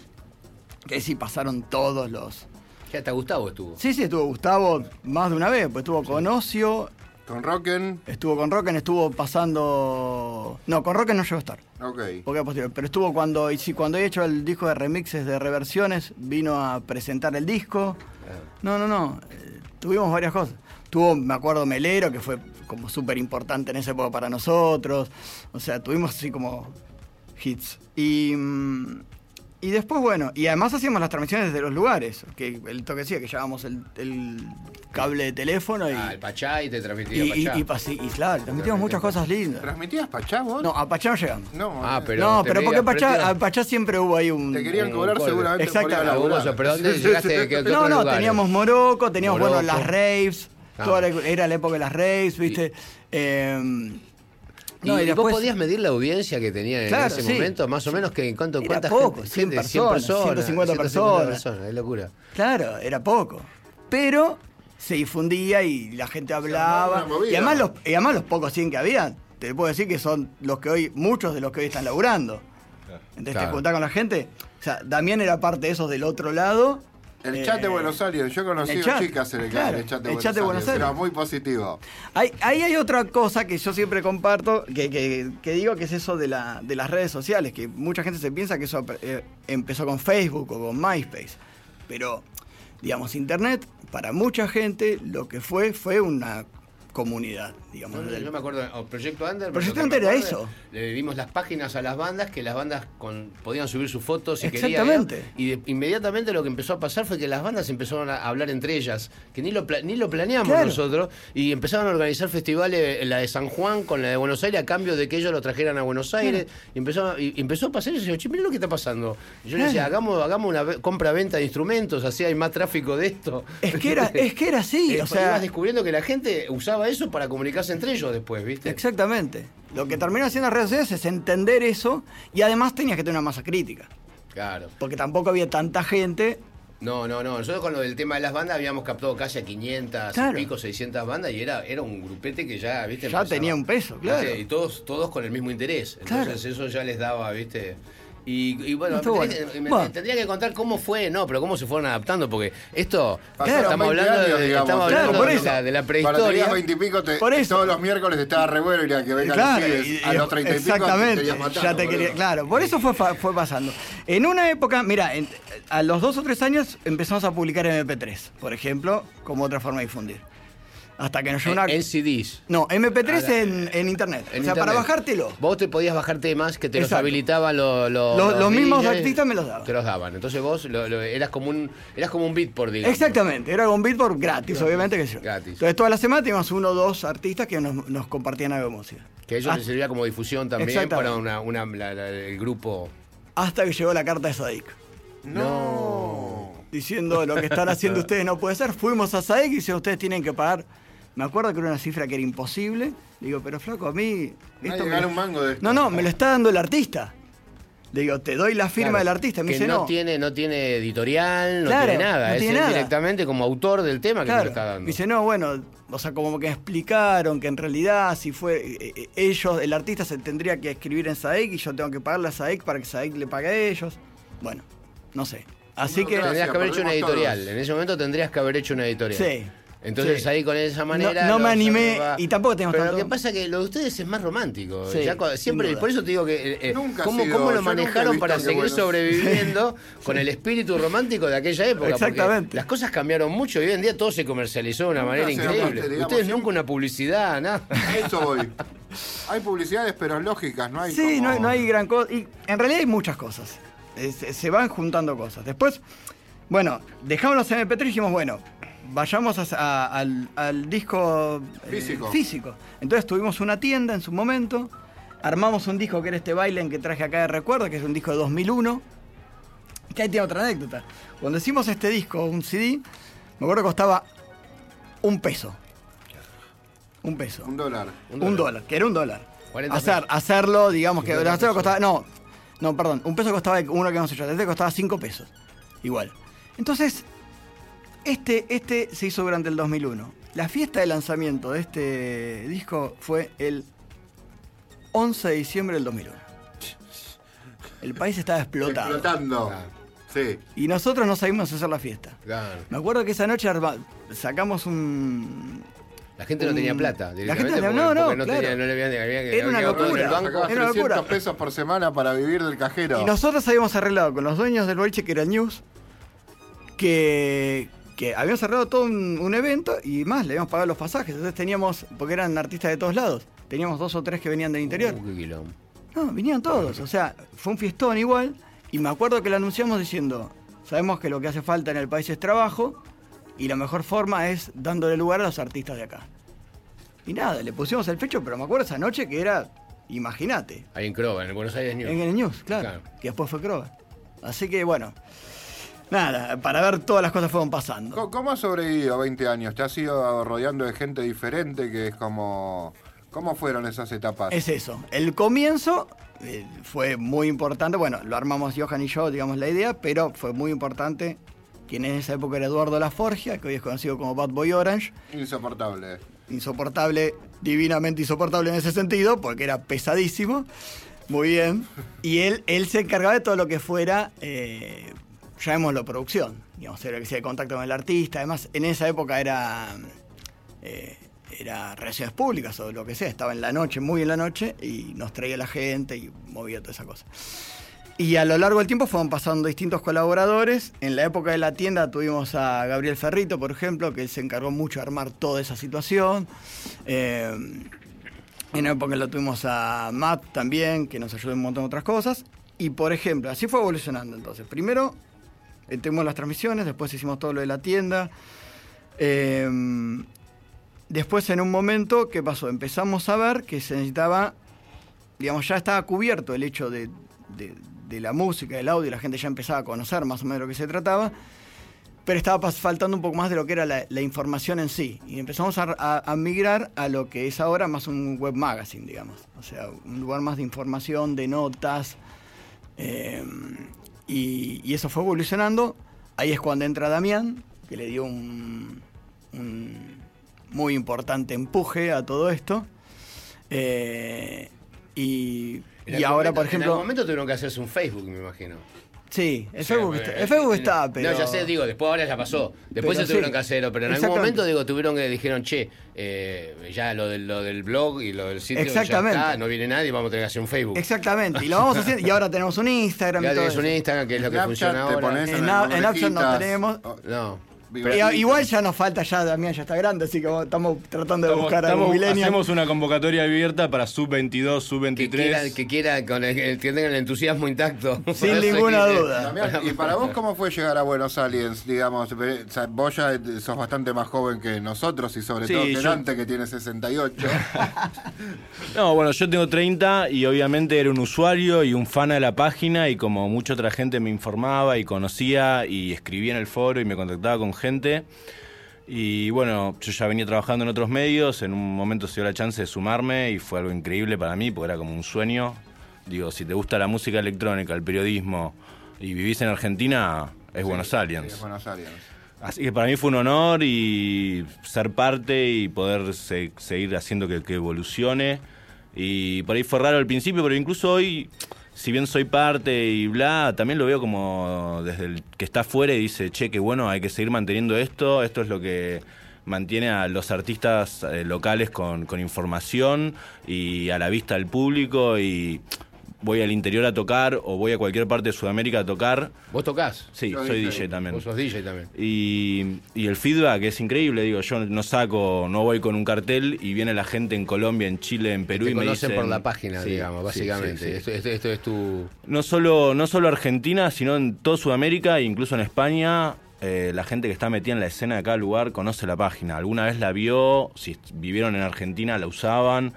que sí pasaron todos los... Ya hasta Gustavo estuvo. Sí, sí, estuvo Gustavo más de una vez, pues estuvo con Ocio, Con Rocken. Estuvo con Rocken, estuvo pasando. No, con Rocken no llegó a estar. Ok. Porque era posterior. Pero estuvo cuando, y sí, cuando he hecho el disco de remixes de reversiones, vino a presentar el disco. No, no, no. eh, tuvimos varias cosas. Tuvo, me acuerdo, Melero, que fue como súper importante en esa época para nosotros. O sea, tuvimos así como hits. Y, mm, y después, bueno, y además hacíamos las transmisiones desde los lugares. Que el toque decía que llevábamos el, el cable de teléfono y. Ah, el Pachá y te transmitía y, Pachá. y y claro, transmitimos muchas cosas lindas. ¿Transmitías Pachá vos? No, a Pachá no llegamos. No, Ah, eh, pero no, pero porque Pachá, a Pachá siempre hubo ahí un. Te querían cobrar seguramente. Fabuloso, pero ¿dónde llegaste? ¿Qué- qué No, no, lugares? teníamos Morocco, teníamos bueno las raves, Ah. toda la- era la época de las raves, ¿viste? Eh, Y, no, y y vos después- podías medir la audiencia que tenían en Claro, ese sí. momento, más o menos que cuánto, Era cuánta poco, gente, 100 gente, personas, 150 personas. es locura. Claro, era poco. Pero se difundía y la gente hablaba. Y además, los, y además los pocos 100 que había, te puedo decir que son los que hoy, muchos de los que hoy están laburando. Entonces Claro. te juntás con la gente. O sea, Damián era parte de esos del otro lado. El Eh, chat de Buenos Aires, yo he conocido el chat, chicas en el, claro, el chat de el Buenos chat de Buenos Aires. Era muy positivo. Hay- Ahí hay otra cosa que yo siempre comparto, que, que- que digo que es eso de, la, de las redes sociales, que mucha gente se piensa que eso eh, empezó con Facebook o con MySpace. Pero, digamos, Internet, para mucha gente, lo que fue, fue una comunidad, digamos. No, del- yo me acuerdo, o Proyecto Under. Proyecto Under era eso. Le dimos las páginas a las bandas, que las bandas con, podían subir sus fotos si Exactamente. querían. Y de- inmediatamente lo que empezó a pasar fue que las bandas empezaron a hablar entre ellas, que ni lo, ni lo planeamos Claro. nosotros, y empezaron a organizar festivales, la de San Juan con la de Buenos Aires, a cambio de que ellos lo trajeran a Buenos Aires. Y, empezó, a- y empezó a pasar y yo che, mirá lo que está pasando. Y yo le decía, hagamos, hagamos una ve- compra-venta de instrumentos, así hay más tráfico de esto. Es que era, es que era así, (laughs) Eh, o sea, ibas descubriendo que la gente usaba eso para comunicarse entre ellos después, ¿viste? exactamente. Lo que terminó haciendo las redes sociales es entender eso y además tenías que tener una masa crítica, Claro. porque tampoco había tanta gente. No, no, no. Nosotros con lo del tema de las bandas habíamos captado casi a 500 Claro. y pico, 600 bandas y era, era un grupete que ya, ¿viste? Ya empezaba. tenía un peso, claro. Y todos, todos con el mismo interés. Entonces eso ya les daba, ¿viste? Y, y bueno, me bueno. me- Bueno. tendría que contar cómo fue, no, pero cómo se fueron adaptando, porque esto, Pasaron estamos 20 hablando, años, de, digamos. estamos Claro, hablando por de, eso. la, de la prehistoria. 20 y pico, te- Por eso. todos los miércoles estaba re bueno y a que vengan Claro, los pibes. y- a los 30 y pico exactamente, te querías matar. ya te quería, boludo. claro, por eso fue, fue pasando. En una época, mira, en- a los dos o tres años empezamos a publicar MP3, por ejemplo, como otra forma de difundir. Hasta que nos llegó En, una... en CDs. No, MP3 Ah, en, en internet. en o sea, para bajártelo. Vos te podías bajar temas que te los habilitaban lo- lo- Los- los mismos artistas me los daban. Te los daban. Entonces vos lo- eras como un eras como un beatport, digamos. Exactamente, era con Beatport gratis, obviamente que yo. Gratis. Entonces toda la semana teníamos uno o dos artistas que nos, nos compartían algo de música. Que ellos les servía como difusión también para una, una- la- la- el grupo. Hasta que llegó la carta de Sadik. No. diciendo lo que están haciendo (laughs) ustedes no puede ser. Fuimos a SAEC y dicen ustedes tienen que pagar. Me acuerdo que era una cifra que era imposible. Digo, pero flaco, a mí. Nadie me un mango de esto. No, no, me lo está dando el artista. Le digo, te doy la firma Claro, del artista. Me que dice, no, no. tiene, no tiene editorial, no Claro, tiene nada. no es tiene él nada. directamente como autor del tema que te Claro. lo está dando. Dice, no, bueno, o sea, como que explicaron que en realidad si fue eh, eh, ellos, el artista se tendría que escribir en SAEC y yo tengo que pagarle a SAEC para que SAEC le pague a ellos. Bueno, no sé. Así No, que... Tendrías que haber hecho una editorial. todos. En ese momento tendrías que haber hecho una editorial. Sí. Entonces Sí. ahí con esa manera. No- no me animé, y tampoco tenemos Pero tanto- lo que pasa es que lo de ustedes es más romántico. Sí, Ya siempre, por eso te digo que. eh, eh, Nunca ¿cómo, sido- cómo lo manejaron para seguir bueno, sobreviviendo (laughs) con el espíritu romántico de aquella época? Exactamente. Las cosas cambiaron mucho y hoy en día todo se comercializó de una Nunca manera increíble. digamos, ustedes nunca una publicidad, nada. A eso voy. Hay publicidades, pero lógicas, no hay Sí, como- no, hay- no hay gran cosa. Y en realidad hay muchas cosas. Se, se van juntando cosas. Después, bueno, dejamos los MP3 y dijimos, bueno, vayamos a- a- al, al disco eh, Físico. Entonces tuvimos una tienda en su momento, armamos un disco que era este Bailen que traje acá de recuerdo, que es un disco de 2001. Que ahí tiene otra anécdota. Cuando hicimos este disco, un CD, me acuerdo que costaba un peso. Un peso. Un dólar. Un dólar. que era un dólar. 40 Hacer, hacerlo, digamos que 50 hacerlo pesos. costaba. No, no, perdón. Un peso costaba uno que hemos hecho. Este costaba 5 pesos. Igual. Entonces, este, este se hizo durante el 2001. La fiesta de lanzamiento de este disco fue el 11 de diciembre del 2001. El país estaba explotado. Explotando. Claro. Sí. Y nosotros no sabíamos hacer la fiesta. Claro. Me acuerdo que esa noche sacamos un, La gente no tenía plata. La gente no, porque- no, no, porque no claro. tenía- no le habían- había que- Era una el locura. banco. Era una 300 locura. pesos por semana para vivir del cajero. Y nosotros habíamos arreglado con los dueños del boliche, que era News, que, que habíamos arreglado todo un, un evento y más, le habíamos pagado los pasajes. Entonces teníamos, porque eran artistas de todos lados, teníamos dos o tres que venían del interior. Uh. No, vinieron todos. O sea, fue un fiestón igual. Y me acuerdo que lo anunciamos diciendo, sabemos que lo que hace falta en el país es trabajo y la mejor forma es dándole lugar a los artistas de acá. Y nada, le pusimos el pecho, pero me acuerdo esa noche que era, imagínate, Ahí en Croba, en el Buenos Aires News. en el News, claro, Claro. que después fue Croba. Así que bueno, nada, para ver todas las cosas fueron pasando. ¿Cómo, cómo has sobrevivido 20 años? ¿Te has ido rodeando de gente diferente que es como... ¿Cómo fueron esas etapas? Es eso. El comienzo eh, fue muy importante. Bueno, lo armamos Johan y yo, digamos, la idea, pero fue muy importante. Quien en esa época era Eduardo Laforgia, que hoy es conocido como Bad Boy Orange. Insoportable. Insoportable, divinamente insoportable en ese sentido, porque era pesadísimo. Muy bien. Y él, él se encargaba de todo lo que fuera, eh, llamémoslo producción. Digamos, era que sea de contacto con el artista. Además, en esa época era. eh, era relaciones públicas o lo que sea, estaba en la noche, muy en la noche, y nos traía la gente y movía toda esa cosa. Y a lo largo del tiempo fueron pasando distintos colaboradores. En la época de la tienda tuvimos a Gabriel Ferrito, por ejemplo, que se encargó mucho de armar toda esa situación. Eh, en la época lo tuvimos a Matt también, que nos ayudó en un montón de otras cosas. Y por ejemplo, así fue evolucionando entonces. Primero tuvimos las transmisiones, después hicimos todo lo de la tienda. Eh, después en un momento, ¿qué pasó? Empezamos a ver que se necesitaba, digamos, ya estaba cubierto el hecho de, de- la música, del audio, la gente ya empezaba a conocer más o menos de lo que se trataba, pero estaba faltando un poco más de lo que era la, la información en sí. Y empezamos a, migrar a lo que es ahora más un web magazine, digamos. O sea, un lugar más de información, de notas. eh, y, y eso fue evolucionando. Ahí es cuando entra Damián, que le dio un, un muy importante empuje a todo esto. Eh, y, En y ahora, por En ejemplo... algún momento tuvieron que hacerse un Facebook, me imagino. Sí, el O sea, Facebook, eh, está, el Facebook eh, está, pero... No, ya sé, digo, después ahora ya pasó. Después Pero se tuvieron sí. que hacerlo, pero en algún momento, digo, tuvieron que dijeron, che, eh, ya lo del, lo del blog y lo del sitio Exactamente. ya está, no viene nadie, vamos a tener que hacer un Facebook. Exactamente, y lo vamos haciendo. Y ahora tenemos un Instagram y Ya todo tenés un. Instagram, que es lo que Snapchat, funciona te ahora. pones En en Snapchat no tenemos. Oh, No. Pero igual ya nos falta, ya Damián ya está grande, así que estamos tratando de Estamos- buscar a estamos- un millennial. hacemos una convocatoria abierta para sub-22, Que quiera, sub-23. que quiera con el, que tengan el entusiasmo intacto. Sin (laughs) ninguna duda. Damián, ¿Y para vos cómo fue llegar a Buenos Aliens? Digamos, vos ya sos bastante más joven que nosotros y sobre Sí, todo que yo- Dante que tiene 68. (laughs) No, bueno, yo tengo 30 y obviamente era un usuario y un fan de la página y como mucha otra gente me informaba y conocía y escribía en el foro y me contactaba con gente. Y bueno, yo ya venía trabajando en otros medios, en un momento se dio la chance de sumarme y fue algo increíble para mí porque era como un sueño. Digo, si te gusta la música electrónica, el periodismo y vivís en Argentina, es Buenos Aliens. Sí, Buenos Aliens. Así que para mí fue un honor y ser parte y poder se- seguir haciendo que, que evolucione. Y por ahí fue raro al principio, pero incluso hoy, si bien soy parte y bla, también lo veo como desde el que está afuera y dice, che, que bueno, hay que seguir manteniendo esto, esto es lo que mantiene a los artistas eh, locales con, con información y a la vista del público y voy al interior a tocar o voy a cualquier parte de Sudamérica a tocar. ¿Vos tocás? Sí, Yo soy DJ. DJ también. Vos sos DJ también. Y, y el feedback es increíble, digo, yo no saco, no voy con un cartel y viene la gente en Colombia, en Chile, en Perú Te y me conocen dicen... por la página, Sí, digamos, básicamente. sí, sí. Esto, esto- esto es tu... No solo, no solo Argentina, sino en toda Sudamérica e incluso en España, eh, la gente que está metida en la escena de cada lugar conoce la página. Alguna vez la vio, si vivieron en Argentina la usaban.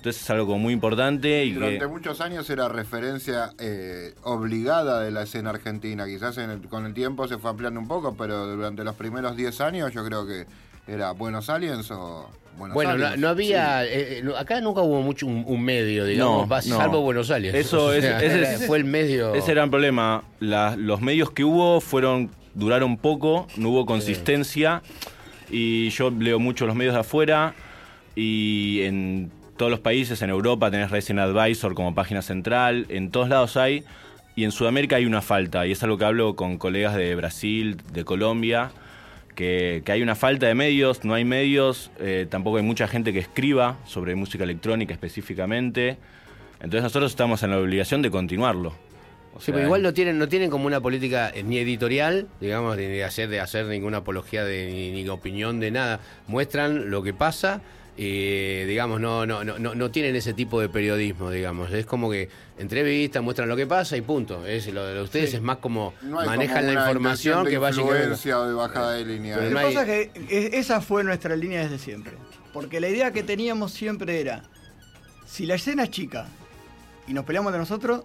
Entonces es algo como muy importante y Durante que... muchos años era referencia eh, obligada de la escena argentina. Quizás en el- con el tiempo se fue ampliando un poco, pero durante los primeros 10 años yo creo que era Buenos Aliens o Buenos Bueno, no, Aliens. no había. eh, eh, no- acá nunca hubo mucho un, un medio, digamos, No, no. salvo Buenos Aires. Eso (laughs) O es- ese fue el medio. Ese era el problema. La- los medios que hubo fueron duraron poco, no hubo consistencia y yo leo mucho los medios de afuera y en todos los países, en Europa tenés Racing Advisor como página central, en todos lados hay y en Sudamérica hay una falta y es algo que hablo con colegas de Brasil, de Colombia que, que hay una falta de medios, no hay medios, eh, tampoco hay mucha gente que escriba sobre música electrónica específicamente. Entonces nosotros estamos en la obligación de continuarlo. O Sí, pero igual no tienen, no tienen como una política eh, ni editorial, digamos, ni de hacer, de hacer ninguna apología de ni, ni opinión de nada. Muestran lo que pasa y digamos, no, no, no, no, no tienen ese tipo de periodismo, digamos. Es como que entrevistan, muestran lo que pasa y punto. Es, lo de ustedes es más como No hay manejan como la información de que básicamente. influencia o de bajada de línea. Pero Lo no que hay- pasa es que esa fue nuestra línea desde siempre. Porque la idea que teníamos siempre era, si la escena es chica y nos peleamos de nosotros,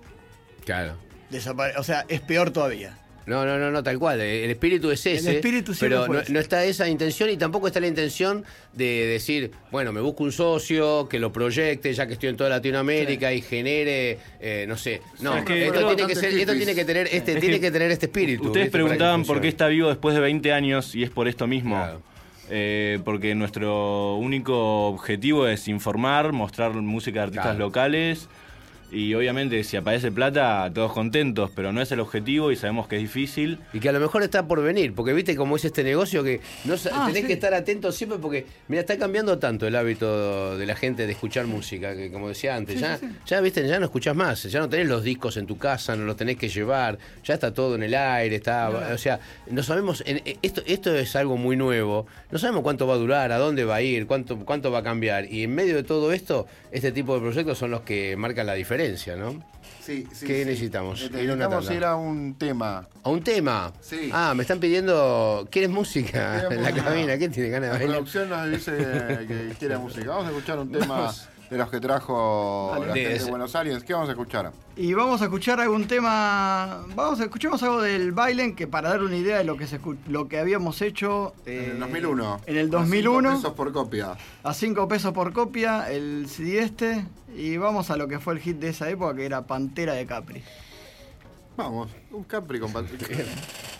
Claro. desapare- o sea, es peor todavía. No, no, no, no, tal cual. El espíritu es ese. espíritu siempre pero no, está esa intención y tampoco está la intención de decir, bueno, me busco un socio que lo proyecte, ya que estoy en toda Latinoamérica y genere, eh, no sé. No, que esto, tiene que bastante ser, esto hippies. tiene que tener este, Es tiene que que tener este espíritu. Ustedes preguntaban por qué está vivo después de 20 años y es por esto mismo. Claro. Eh, porque nuestro único objetivo es informar, mostrar música de artistas Claro. locales y obviamente si aparece plata todos contentos, pero no es el objetivo y sabemos que es difícil. Y que a lo mejor está por venir, porque viste cómo es este negocio que no Ah, tenés sí. que estar atentos siempre porque, mira, está cambiando tanto el hábito de la gente de escuchar música, que como decía antes, ya, ya viste, ya no escuchás más, ya no tenés los discos en tu casa, no los tenés que llevar, ya está todo en el aire, está, o sea, no sabemos, esto, esto es algo muy nuevo, no sabemos cuánto va a durar, a dónde va a ir, cuánto, cuánto va a cambiar, y en medio de todo esto, este tipo de proyectos son los que marcan la diferencia, ¿no? Sí, sí, ¿Qué sí. necesitamos? Necesitamos ir a un tema. ¿A un tema? Sí. Ah, me están pidiendo. ¿Quieres música en (laughs) la cabina? ¿Qué tiene ganas de La bailar? producción nos dice que quiere música. Vamos a escuchar un (laughs) tema Vamos. De los que trajo la gente de. Buenos Aires. ¿Qué vamos a escuchar? Y vamos a escuchar algún tema. Vamos a escuchemos algo del Bailen, que para dar una idea de lo que se lo que habíamos hecho En eh, el 2001. En el A cinco 2001. pesos por copia. A 5 pesos por copia, el CD este. Y vamos a lo que fue el hit de esa época, que era Pantera de Capri. Vamos, un Capri con. Pantera (laughs)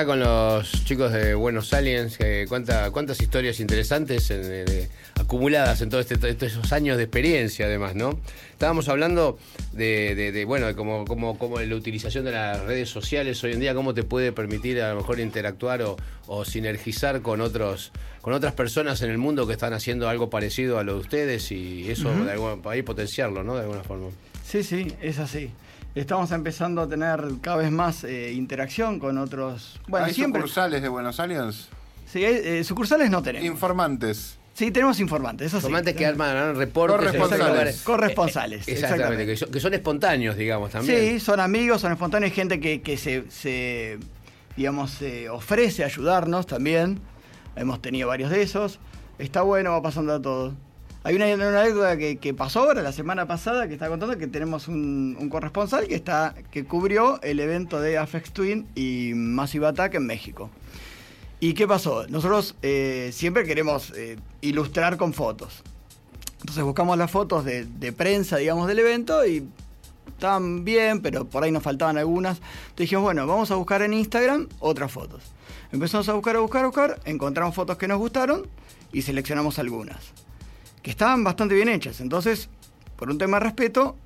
acá con los chicos de Buenos Aliens, cuánta- cuántas historias interesantes en- en- acumuladas en todos este, esos años de experiencia, además, ¿no? Estábamos hablando de, de- de, bueno, de cómo, cómo- cómo la utilización de las redes sociales hoy en día, cómo te puede permitir a lo mejor interactuar o, o sinergizar con otros con otras personas en el mundo que están haciendo algo parecido a lo de ustedes y eso de alguna, para ahí potenciarlo, ¿no? De alguna forma. Sí, sí, es así. Estamos empezando a tener cada vez más eh, interacción con otros. Bueno, ¿Hay siempre. sucursales de Buenos Aliens? Sí, eh, sucursales no tenemos. Informantes. sí, tenemos informantes, eso sí. Informantes que arman reportes. Corresponsales. Corresponsales, Eh, Exactamente, exactamente. que son, que son espontáneos, digamos, también. Sí, son amigos, son espontáneos, gente que, que se, se, digamos, se ofrece a ayudarnos también. Hemos tenido varios de esos. Está bueno, va pasando a todos. Hay una, anécdota que, pasó ahora, la semana pasada, que estaba contando que tenemos un, corresponsal que está que cubrió el evento de Afex Twin y Massive Attack en México. ¿Y qué pasó? Nosotros eh, siempre queremos eh, ilustrar con fotos. Entonces buscamos las fotos de, de prensa, digamos, del evento y estaban bien, pero por ahí nos faltaban algunas. Entonces dijimos, bueno, vamos a buscar en Instagram otras fotos. Empezamos a buscar, a buscar, a buscar, encontramos fotos que nos gustaron y seleccionamos algunas, que estaban bastante bien hechas. Entonces, por un tema de respeto,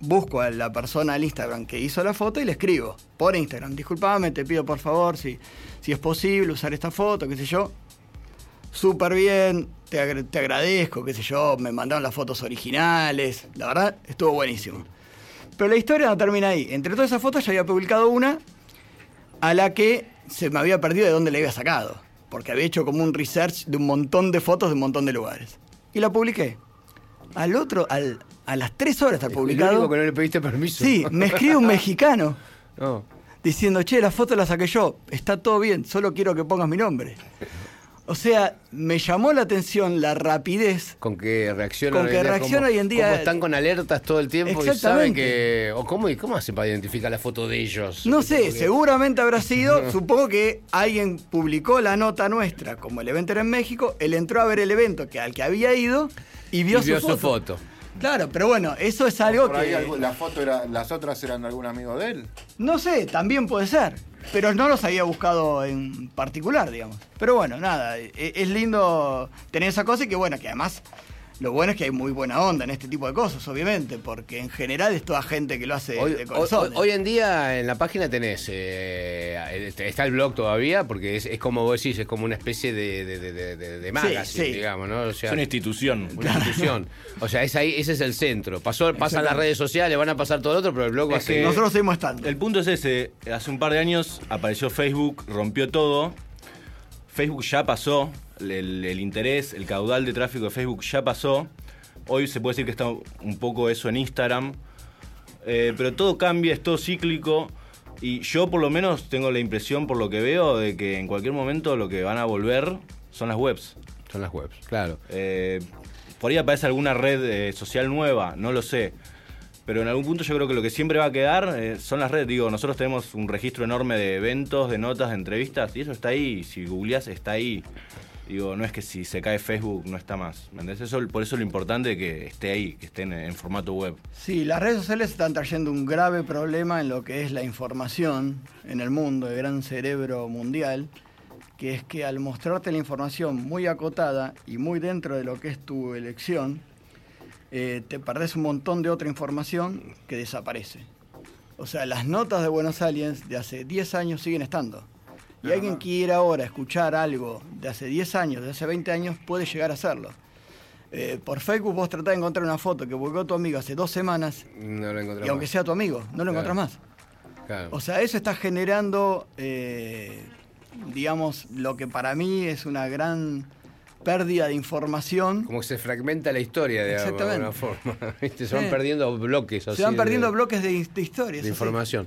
busco a la persona al Instagram que hizo la foto y le escribo por Instagram, disculpame, te pido por favor si, si es posible usar esta foto, qué sé yo. Súper bien, te, te agradezco, qué sé yo, me mandaron las fotos originales, la verdad estuvo buenísimo. Pero la historia no termina ahí. Entre todas esas fotos yo había publicado una a la que se me había perdido de dónde la había sacado. Porque había hecho como un research de un montón de fotos de un montón de lugares. Y la publiqué. Al otro, al, a las tres horas de estar El único publicado. que no le pediste permiso. Sí, me escribe un mexicano (laughs) No. diciendo, che, la foto la saqué yo, está todo bien, solo quiero que pongas mi nombre. O sea, me llamó la atención la rapidez. Con que reaccionan Con hoy que en día, reacciona cómo- hoy en día- cómo están con alertas todo el tiempo y saben que. O cómo, y ¿Cómo hacen para identificar la foto de ellos? No sé, seguramente habrá sido, (laughs) supongo que alguien publicó la nota nuestra, como el evento era en México, él entró a ver el evento que, al que había ido y vio, Y vio su, su foto. Claro, pero bueno, eso es algo Por ahí que... algún- la foto era, las otras eran de algún amigo de él. No sé, también puede ser. Pero no los había buscado en particular, digamos. Pero bueno, nada, e- es lindo tener esa cosa y que bueno, que además lo bueno es que hay muy buena onda en este tipo de cosas, obviamente, porque en general es toda gente que lo hace Hoy, de corazón. hoy en día en la página tenés, eh, está el blog todavía, porque es, es como vos decís, es como una especie de, de, de, de- de- de magazine, sí. digamos, ¿no? O sea, Es una institución. una institución. O sea, es ahí, ese es el centro. Pasó, pasan las redes sociales, van a pasar todo lo otro, pero el blog va Es que-. Nosotros seguimos estando. El punto es ese. Hace un par de años apareció Facebook, rompió todo. Facebook ya pasó. El, el interés, el caudal de tráfico de Facebook ya pasó. Hoy se puede decir que está un poco eso en Instagram. Eh, pero todo cambia, es todo cíclico. Y yo por lo menos tengo la impresión, por lo que veo, de que en cualquier momento lo que van a volver son las webs. Son las webs, claro. Eh, por ahí aparece alguna red eh, social nueva, no lo sé. Pero en algún punto yo creo que lo que siempre va a quedar son las redes. Digo, nosotros tenemos un registro enorme de eventos, de notas, de entrevistas, y eso está ahí. Si googleás, está ahí. Digo, no es que si se cae Facebook no está más. Eso, por eso es lo importante que esté ahí, que esté en, formato web. Sí, las redes sociales están trayendo un grave problema en lo que es la información en el mundo, el gran cerebro mundial, que es que al mostrarte la información muy acotada y muy dentro de lo que es tu elección, eh, te perdés un montón de otra información que desaparece. O sea, las notas de Buenos Aliens de hace 10 años siguen estando. Y alguien que quiera ahora escuchar algo de hace 10 años, de hace 20 años, puede llegar a hacerlo. Eh, por Facebook vos tratás de encontrar una foto que publicó tu amigo hace dos semanas No lo encontramos. y aunque sea tu amigo, no lo Claro. encontrás más. Claro. O sea, eso está generando, eh, digamos, lo que para mí es una gran pérdida de información. Como que se fragmenta la historia de alguna forma. (laughs) ¿viste? Se van Sí. perdiendo bloques así Se van de- perdiendo bloques de, de historias. de así.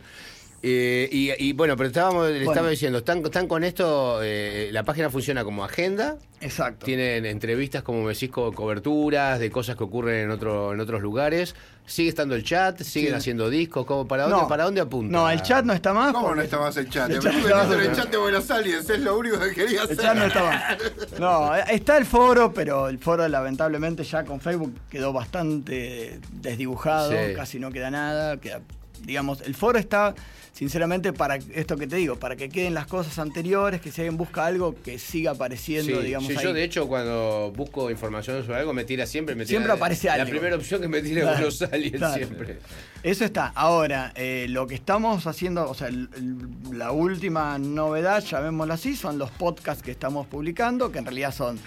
Eh, y, y bueno, pero estábamos, le Bueno. estaba diciendo, están, están con esto, eh, la página funciona como agenda, Exacto. tienen entrevistas, como me decís, co- coberturas de cosas que ocurren en, otro, en otros lugares, sigue estando el chat, siguen Sí. haciendo discos, como ¿para dónde, No. ¿para dónde apunta? No, el chat no está más. ¿Cómo no está más el chat? El chat el chat de Buenos Aliens, es lo único que quería hacer. El chat no está más. (laughs) No, está el foro, pero el foro lamentablemente ya con Facebook quedó bastante desdibujado, Sí. casi no queda nada, queda digamos, el foro está sinceramente para esto que te digo, para que queden las cosas anteriores, que si alguien busca algo que siga apareciendo, Sí, digamos, sí, ahí. yo de hecho cuando busco información sobre algo me tira siempre, me tira Siempre aparece la algo. primera opción que me tira Claro, Buenos claro. siempre. Eso está. Ahora, eh, lo que estamos haciendo, o sea, el- el- la última novedad, llamémosla así, son los podcasts que estamos publicando, que en realidad son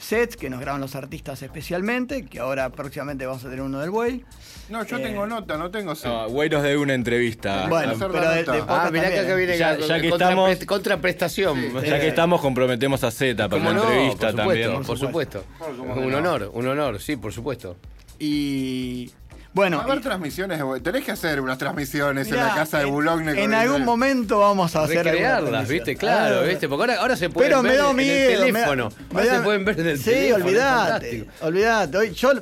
sets que nos graban los artistas especialmente, que ahora próximamente vamos a tener uno del Buey. No, yo Eh, tengo nota, no tengo C. No, Güey nos debe una entrevista. Bueno, pero la de, de Ah, mirá que acá ¿eh? viene Ya- la- ya que contra- estamos- contraprestación. Ya que estamos, comprometemos a Z para ¿Cómo una no? entrevista por supuesto, también. por supuesto. Por supuesto. Un honor, un honor, sí, por supuesto. Y bueno, Va a haber y- transmisiones, tenés que hacer unas transmisiones en la casa de en- Boulogne. En algún momento vamos a hacer Recrearlas. ¿viste? Claro, Ah, ¿viste? Porque ahora, ahora se pueden Pero me ver da en miedo. el me da- teléfono. me Ahora da- se pueden ver en el sí, teléfono. es olvidate. Olvidate. Hoy, yo,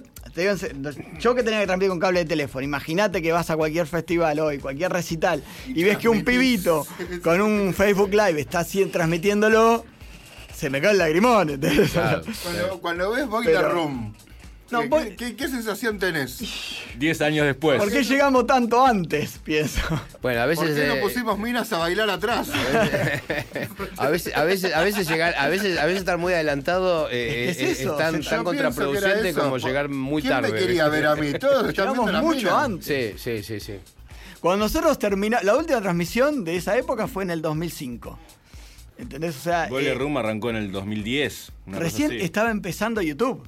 que tenía que transmitir con cable de teléfono. Imagínate que vas a cualquier festival hoy, cualquier recital, y ves que un pibito con un Facebook Live está así transmitiéndolo. Se me cae el lagrimón. Cuando, cuando ves the Room, No, ¿qué, qué- qué sensación tenés? Diez años después. ¿Por qué llegamos tanto antes? (laughs) Pienso. Bueno, a ¿Por veces. qué no eh, pusimos minas a bailar atrás? (laughs) a veces, a veces, a veces llegar, a veces, a veces estar muy adelantado eh, Es que eh, es eso, es tan, contraproducente como llegar muy ¿Quién tarde. me quería ver a mí? Todos (laughs) Llegamos mucho antes. Sí, sí, sí, sí. Cuando nosotros terminamos, la última transmisión de esa época fue en el 2005. ¿Entendés? O sea, Boiler eh, Room arrancó en el 2010. una cosa recién estaba empezando YouTube.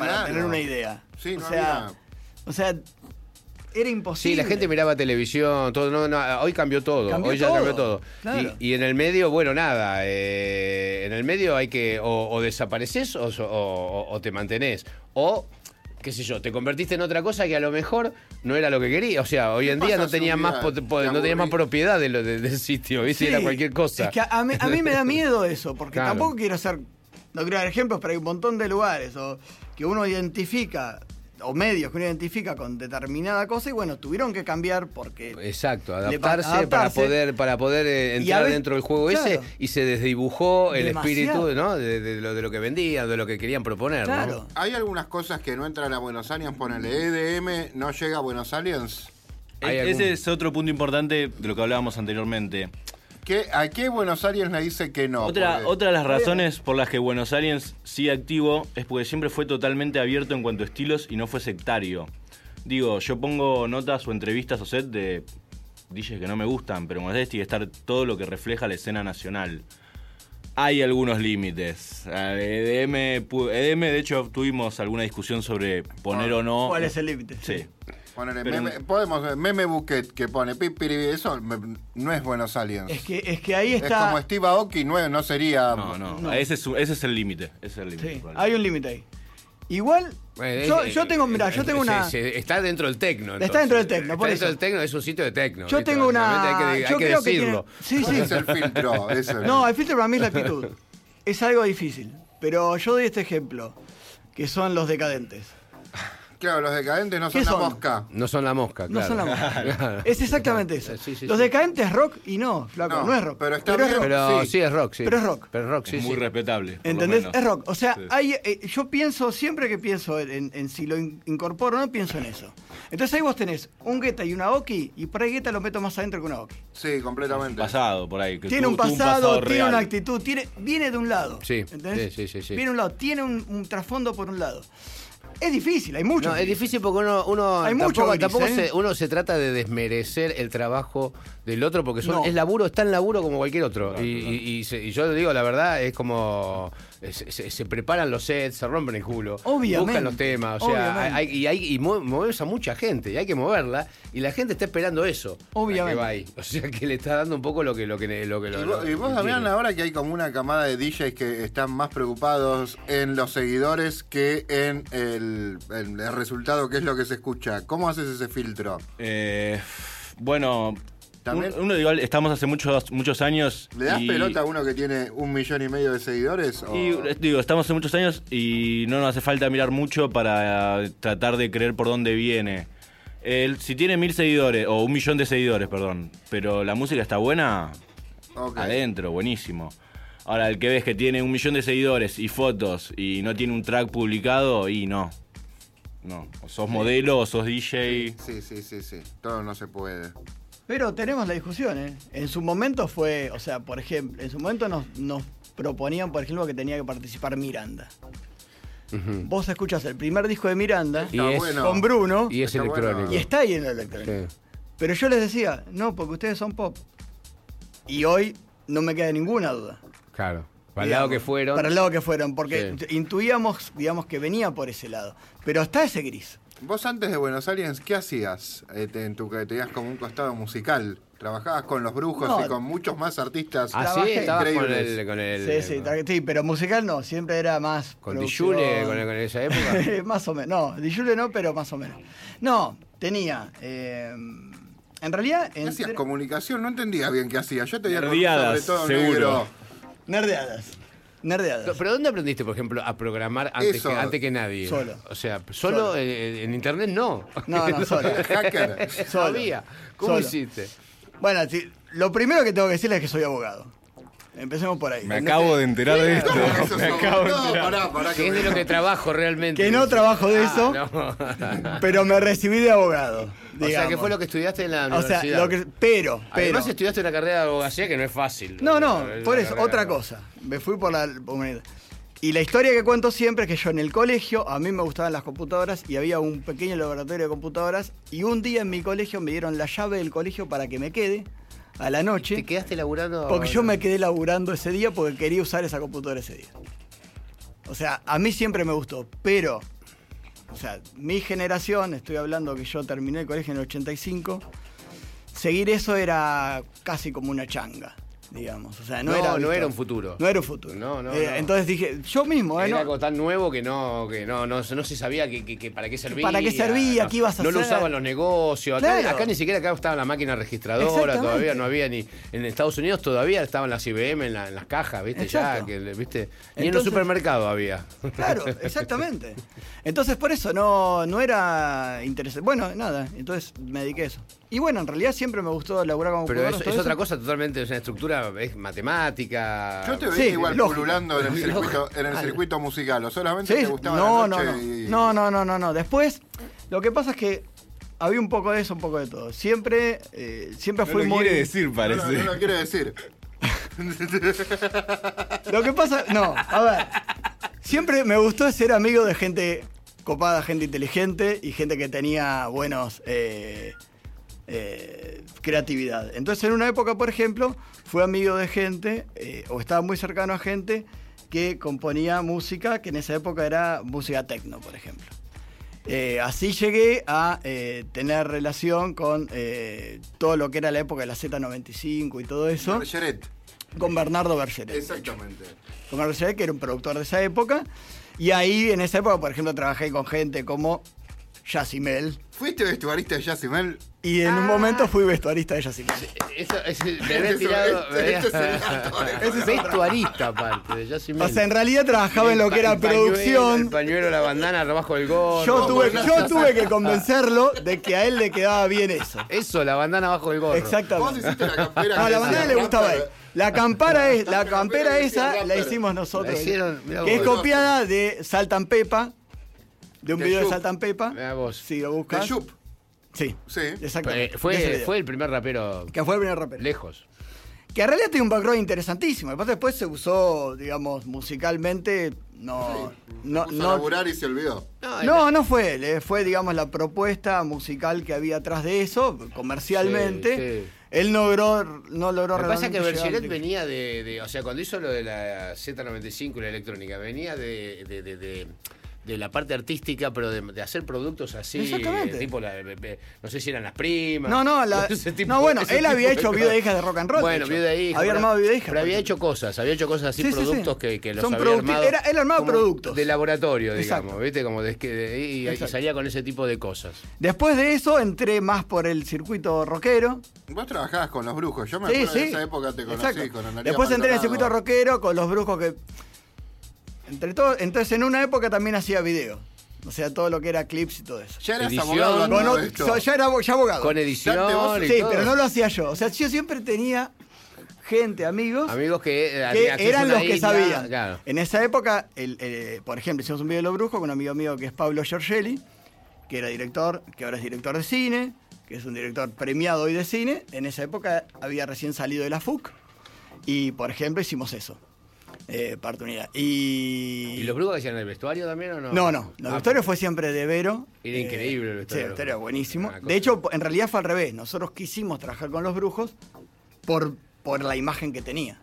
Para Claro. tener una idea. Sí, o no sea, había- o sea, era Sí, imposible. la gente miraba televisión, todo, no, no, hoy cambió todo, Cambió hoy ya todo, cambió todo. claro. Y, y en el medio, bueno, nada, eh, en el medio hay que o, o desapareces o, so- o- o te mantenés, o qué sé yo, te convertiste en otra cosa que a lo mejor no era lo que quería. O sea, hoy en ¿Qué día no tenías más, no tenías más propiedad de lo, de- del sitio, ¿viste? Sí, Era cualquier cosa. Es que a mí, a mí me da miedo eso, porque (laughs) Claro. tampoco quiero ser. No quiero dar ejemplos, pero hay un montón de lugares o que uno identifica, o medios que uno identifica con determinada cosa, y bueno, tuvieron que cambiar porque. Exacto, adaptarse, para poder para poder eh, entrar veces- dentro del juego ese y se desdibujó el Demasiado. espíritu ¿no? de, de lo, de lo que vendían, de lo que querían proponer. ¿no? Claro. Hay algunas cosas que no entran a Buenos Aires, ponele EDM, no llega a Buenos Aires. E- algún- Ese es otro punto importante de lo que hablábamos anteriormente. ¿Qué, ¿A qué Buenos Aires le dice que no? otra, Porque- otra de las razones por las que Buenos Aires sigue activo es porque siempre fue totalmente abierto en cuanto a estilos y no fue sectario. Digo, yo pongo notas o entrevistas o set de DJs que no me gustan, pero en Buenos Aires tiene que estar todo lo que refleja la escena nacional. Hay algunos límites. EDM, EDM, de hecho, tuvimos alguna discusión sobre poner o no. ¿Cuál es el límite? Sí. Pero- meme, podemos ver, meme buquet que pone pipiri, eso me- no es Buenos Aires. Es que, es que ahí Es está. como Steve Aoki, no, no sería. No, no, No. Ese, es, ese es el límite. Ese es el límite. Sí, hay un límite ahí. Igual, Bueno, yo, es- yo tengo, mira, yo tengo una. se- está dentro del tecno. Está dentro del tecno, por Está dentro eso. del tecno, es un sitio de tecno. Yo ¿viste? tengo una. Hay que, hay yo que creo que decirlo. tiene- sí, ¿Cuál sí. es el filtro? (laughs) No, el filtro para mí es la actitud. Es algo difícil. Pero yo doy este ejemplo, que son los decadentes. Claro, los decadentes no son ¿Qué la mosca. No son la mosca, No claro. son la mosca. Claro. (laughs) Es exactamente eso. Sí, sí, los decadentes es rock y no, flaco, no, No, es rock. pero está es bien. rock. Pero sí. Sí. es rock, sí. Pero es rock. Pero es rock, sí, es muy sí. respetable. ¿Entendés? Es rock. O sea, Sí. hay, eh, yo pienso, siempre que pienso en, en si lo in- incorporo o no, pienso en eso. Entonces ahí vos tenés un Guetta y una Oki, y por ahí Guetta lo meto más adentro que una Oki. Sí, completamente. Pasado por ahí. que Tiene un pasado, tiene real. una actitud, tiene, viene de un lado. Sí, ¿entendés? sí, sí, sí, sí. Viene de un lado, tiene un, un trasfondo por un lado. Es difícil, hay mucho. No, es difícil porque uno, uno Hay tampoco, gris, tampoco ¿eh? se, uno se trata de desmerecer el trabajo del otro porque son, No. es laburo, es tan laburo como cualquier otro. y, y- y se- y yo digo la verdad, es como eh, se, se- se preparan los sets, se rompen el culo, Obviamente, buscan los temas, o sea, hay, y hay y mue- mueves a mucha gente, y hay que moverla, y la gente está esperando eso. Obviamente. que va ahí. O sea que le está dando un poco lo que lo que lo que Y lo- vos, lo- y vos, ahora que hay como una camada de DJs que están más preocupados en los seguidores que en el, el- el resultado, que es lo que se escucha. ¿Cómo haces ese filtro? Eh, bueno, También- uno igual estamos hace muchos muchos años. ¿Le das y- pelota a uno que tiene un millón y medio de seguidores? o- Y eh, digo, estamos hace muchos años y no nos hace falta mirar mucho para tratar de creer por dónde viene. El, si tiene mil seguidores, o un millón de seguidores, perdón, pero la música está buena, adentro, buenísimo. Ahora, el que ves que tiene un millón de seguidores y fotos y no tiene un track publicado, y no. No, o sos modelo o sos DJ. Sí, sí, sí, sí. Todo no se puede. Pero tenemos la discusión, ¿eh? En su momento fue, o sea, por ejemplo, en su momento nos, nos proponían, por ejemplo, que tenía que participar Miranda. Vos escuchas el primer disco de Miranda Y bueno. con Bruno y es bueno. electrónico. y está ahí en el electrónico. Sí. Pero yo les decía, no, porque ustedes son pop. Y hoy no me queda ninguna duda. Claro. Para el lado que fueron. Para el lado que fueron, porque Sí. intuíamos, digamos, que venía por ese lado. Pero está ese gris. Vos antes de Buenos Aires, ¿qué hacías eh, en tu que tenías como un costado musical? Trabajabas con los brujos No. y con muchos más artistas. Ah, sí, estabas con el. Con el Sí, sí, sí, pero musical no, siempre era más. Con. Dijule, con, con esa época. (laughs) más o menos. No, Dijule no, pero más o menos. No, tenía. eh, en realidad. ¿Qué hacías? entre- Comunicación, no entendía bien qué hacías. Yo te veía con Nerdeadas, sobre todo seguro. negro. Nerdeadas. Nerdeadas. ¿Pero dónde aprendiste, por ejemplo, a programar antes, Eso. que, antes que nadie? Solo. O sea, solo, Solo. eh, en internet no. No, no, (laughs) solo. Hacker. Solo. Todavía. ¿Cómo Solo. hiciste? Bueno, lo primero que tengo que decirles es que soy abogado. Empecemos por ahí. Me acabo de enterar de esto. No, eso (laughs) Me es- acabo de no, enterar. pará, pará. Que es de lo que trabajo realmente. Que no trabajo de Ah, eso, no. (laughs) pero me recibí de abogado. O sea, que fue lo que estudiaste en la O sea, universidad. lo que. Pero, pero. Además estudiaste una carrera de abogacía que no es fácil. No, no, por eso, otra cosa. Me fui por la. Y la historia que cuento siempre es que yo en el colegio, a mí me gustaban las computadoras y había un pequeño laboratorio de computadoras y un día en mi colegio me dieron la llave del colegio para que me quede a la ¿Te noche. quedaste laburando? Porque yo me quedé laburando ese día porque quería usar esa computadora ese día. O sea, a mí siempre me gustó, pero, o sea, mi generación, estoy hablando que yo terminé el colegio en el 85, seguir eso era casi como una changa, digamos. O sea, no, No, era. no era un futuro. No era un futuro. No, no, Eh, no. Entonces dije, yo mismo, ¿eh? Era algo tan nuevo que no, que no, no, no se sabía que, que- que para qué servía. ¿Para qué servía? No, ¿Qué ibas a No lo hacer? usaban los negocios. Acá, Claro. acá ni siquiera acá estaba la máquina registradora, todavía no había ni. En Estados Unidos todavía estaban las IBM en, la- en las cajas, ¿viste? Exacto. Ya, que, ¿viste? Ni en los supermercados había. Claro, (laughs) exactamente. Entonces por eso no, no era interesante. Bueno, nada, entonces me dediqué a eso. Y bueno, en realidad siempre me gustó laburar como Pero es, es otra cosa totalmente, es una estructura, es matemática. Yo te veía Sí, igual lógico. pululando en el circuito, en el circuito musical. O solamente Sí, te gustaba no, la no, noche no. y- no, no, no, no, no. Después, lo que pasa es que había un poco de eso, un poco de todo. Siempre, eh, siempre No fui lo muy. quiere decir, No, parece. no, no lo quiere decir. (laughs) Lo que pasa, no, a ver. Siempre me gustó ser amigo de gente copada, gente inteligente y gente que tenía buenos eh, eh, creatividad. Entonces, en una época, por ejemplo, fui amigo de gente eh, o estaba muy cercano a gente que componía música que en esa época era música techno, por ejemplo. Eh, así llegué a eh, tener relación con eh, todo lo que era la época de la Z95 y todo eso, Bergeret. con Bernardo Bergeret. Exactamente. con Bernardo Bergeret, que era un productor de esa época. Y ahí, en esa época, por ejemplo, trabajé con gente como Yacimel. ¿Fuiste vestuarista de Yacimel? Y en un momento fui vestuarista de Yacimel. Eso, (laughs) es- me había tirado. es- el vestuarista, aparte. de Yacimel. O sea, en realidad trabajaba en lo El que era el producción. El pañuelo, la bandana, abajo del gorro. Yo tuve, yo tuve que convencerlo de que a él le quedaba bien eso. Eso, la bandana abajo del gorro. Vos Exactamente. hiciste la campera. No, la bandana le gustaba a él. La campara, es, la campera campera esa la hicimos nosotros. Que es vos. copiada de Saltan Pepa. De un De video de. Saltan Pepa. Mirá vos. Si lo buscas. Yup. Sí. Sí. Exactamente. Eh, de ese Fue, video. fue el primer rapero Que fue el primer rapero. lejos. Que en realidad tiene un background interesantísimo. Además, después se usó, digamos, musicalmente. No. No, Puso a no, laburar y se olvidó. no, no fue él. eh, Fue, digamos, la propuesta musical que había atrás de eso, comercialmente. Sí, sí. Él no logró, no logró Lo que pasa es que realmente Bergeret venía de, de- O sea, cuando hizo lo de la Z95 y la electrónica, venía de, de, de- de- de la parte artística, pero de, de hacer productos así. Exactamente. Tipo, la- eh, no sé si eran las primas. No, no, la- (laughs) ese tipo- no, bueno, ese él había hecho de Viuda e cosas. Hija de rock and roll, de Bueno, hecho. Viuda e Hija. Había pero- armado Viuda e Hija, Pero había hecho cosas, había hecho cosas así, Sí, sí, sí. productos Que, que los Son había producti- armado. era- él armaba productos. De laboratorio, Exacto. digamos, ¿viste? Como de, que- de- y, y salía con ese tipo de cosas. Después de eso entré más por el circuito rockero. Vos trabajabas con los brujos. Yo me Sí, acuerdo sí. de esa época te conocí Exacto. con Analia Después entré en el circuito rockero con los brujos que. Entre todo, entonces en una época también hacía video. O sea, todo lo que era clips y todo eso. Ya eras Edición. abogado esto. so- ya era ya abogado. Con edición vos- y Sí, todo. pero no lo hacía yo. O sea, yo siempre tenía gente, amigos, Amigos que, eh, que había acceso a eran los que sabían. Claro. En esa época, el, eh, por ejemplo, hicimos un video de los brujos con un amigo mío que es Pablo Giorgelli, que era director, que ahora es director de cine, que es un director premiado hoy de cine. En esa época había recién salido de la FUC y, por ejemplo, hicimos eso. Eh. Y... ¿Y los brujos hacían el vestuario también o no? No, no. La Ah, historia fue siempre de Vero. Era increíble el Sí, vestuario. la historia buenísimo. Una cosa- De hecho, en realidad fue al revés. Nosotros quisimos trabajar con los brujos por, por la imagen que tenía.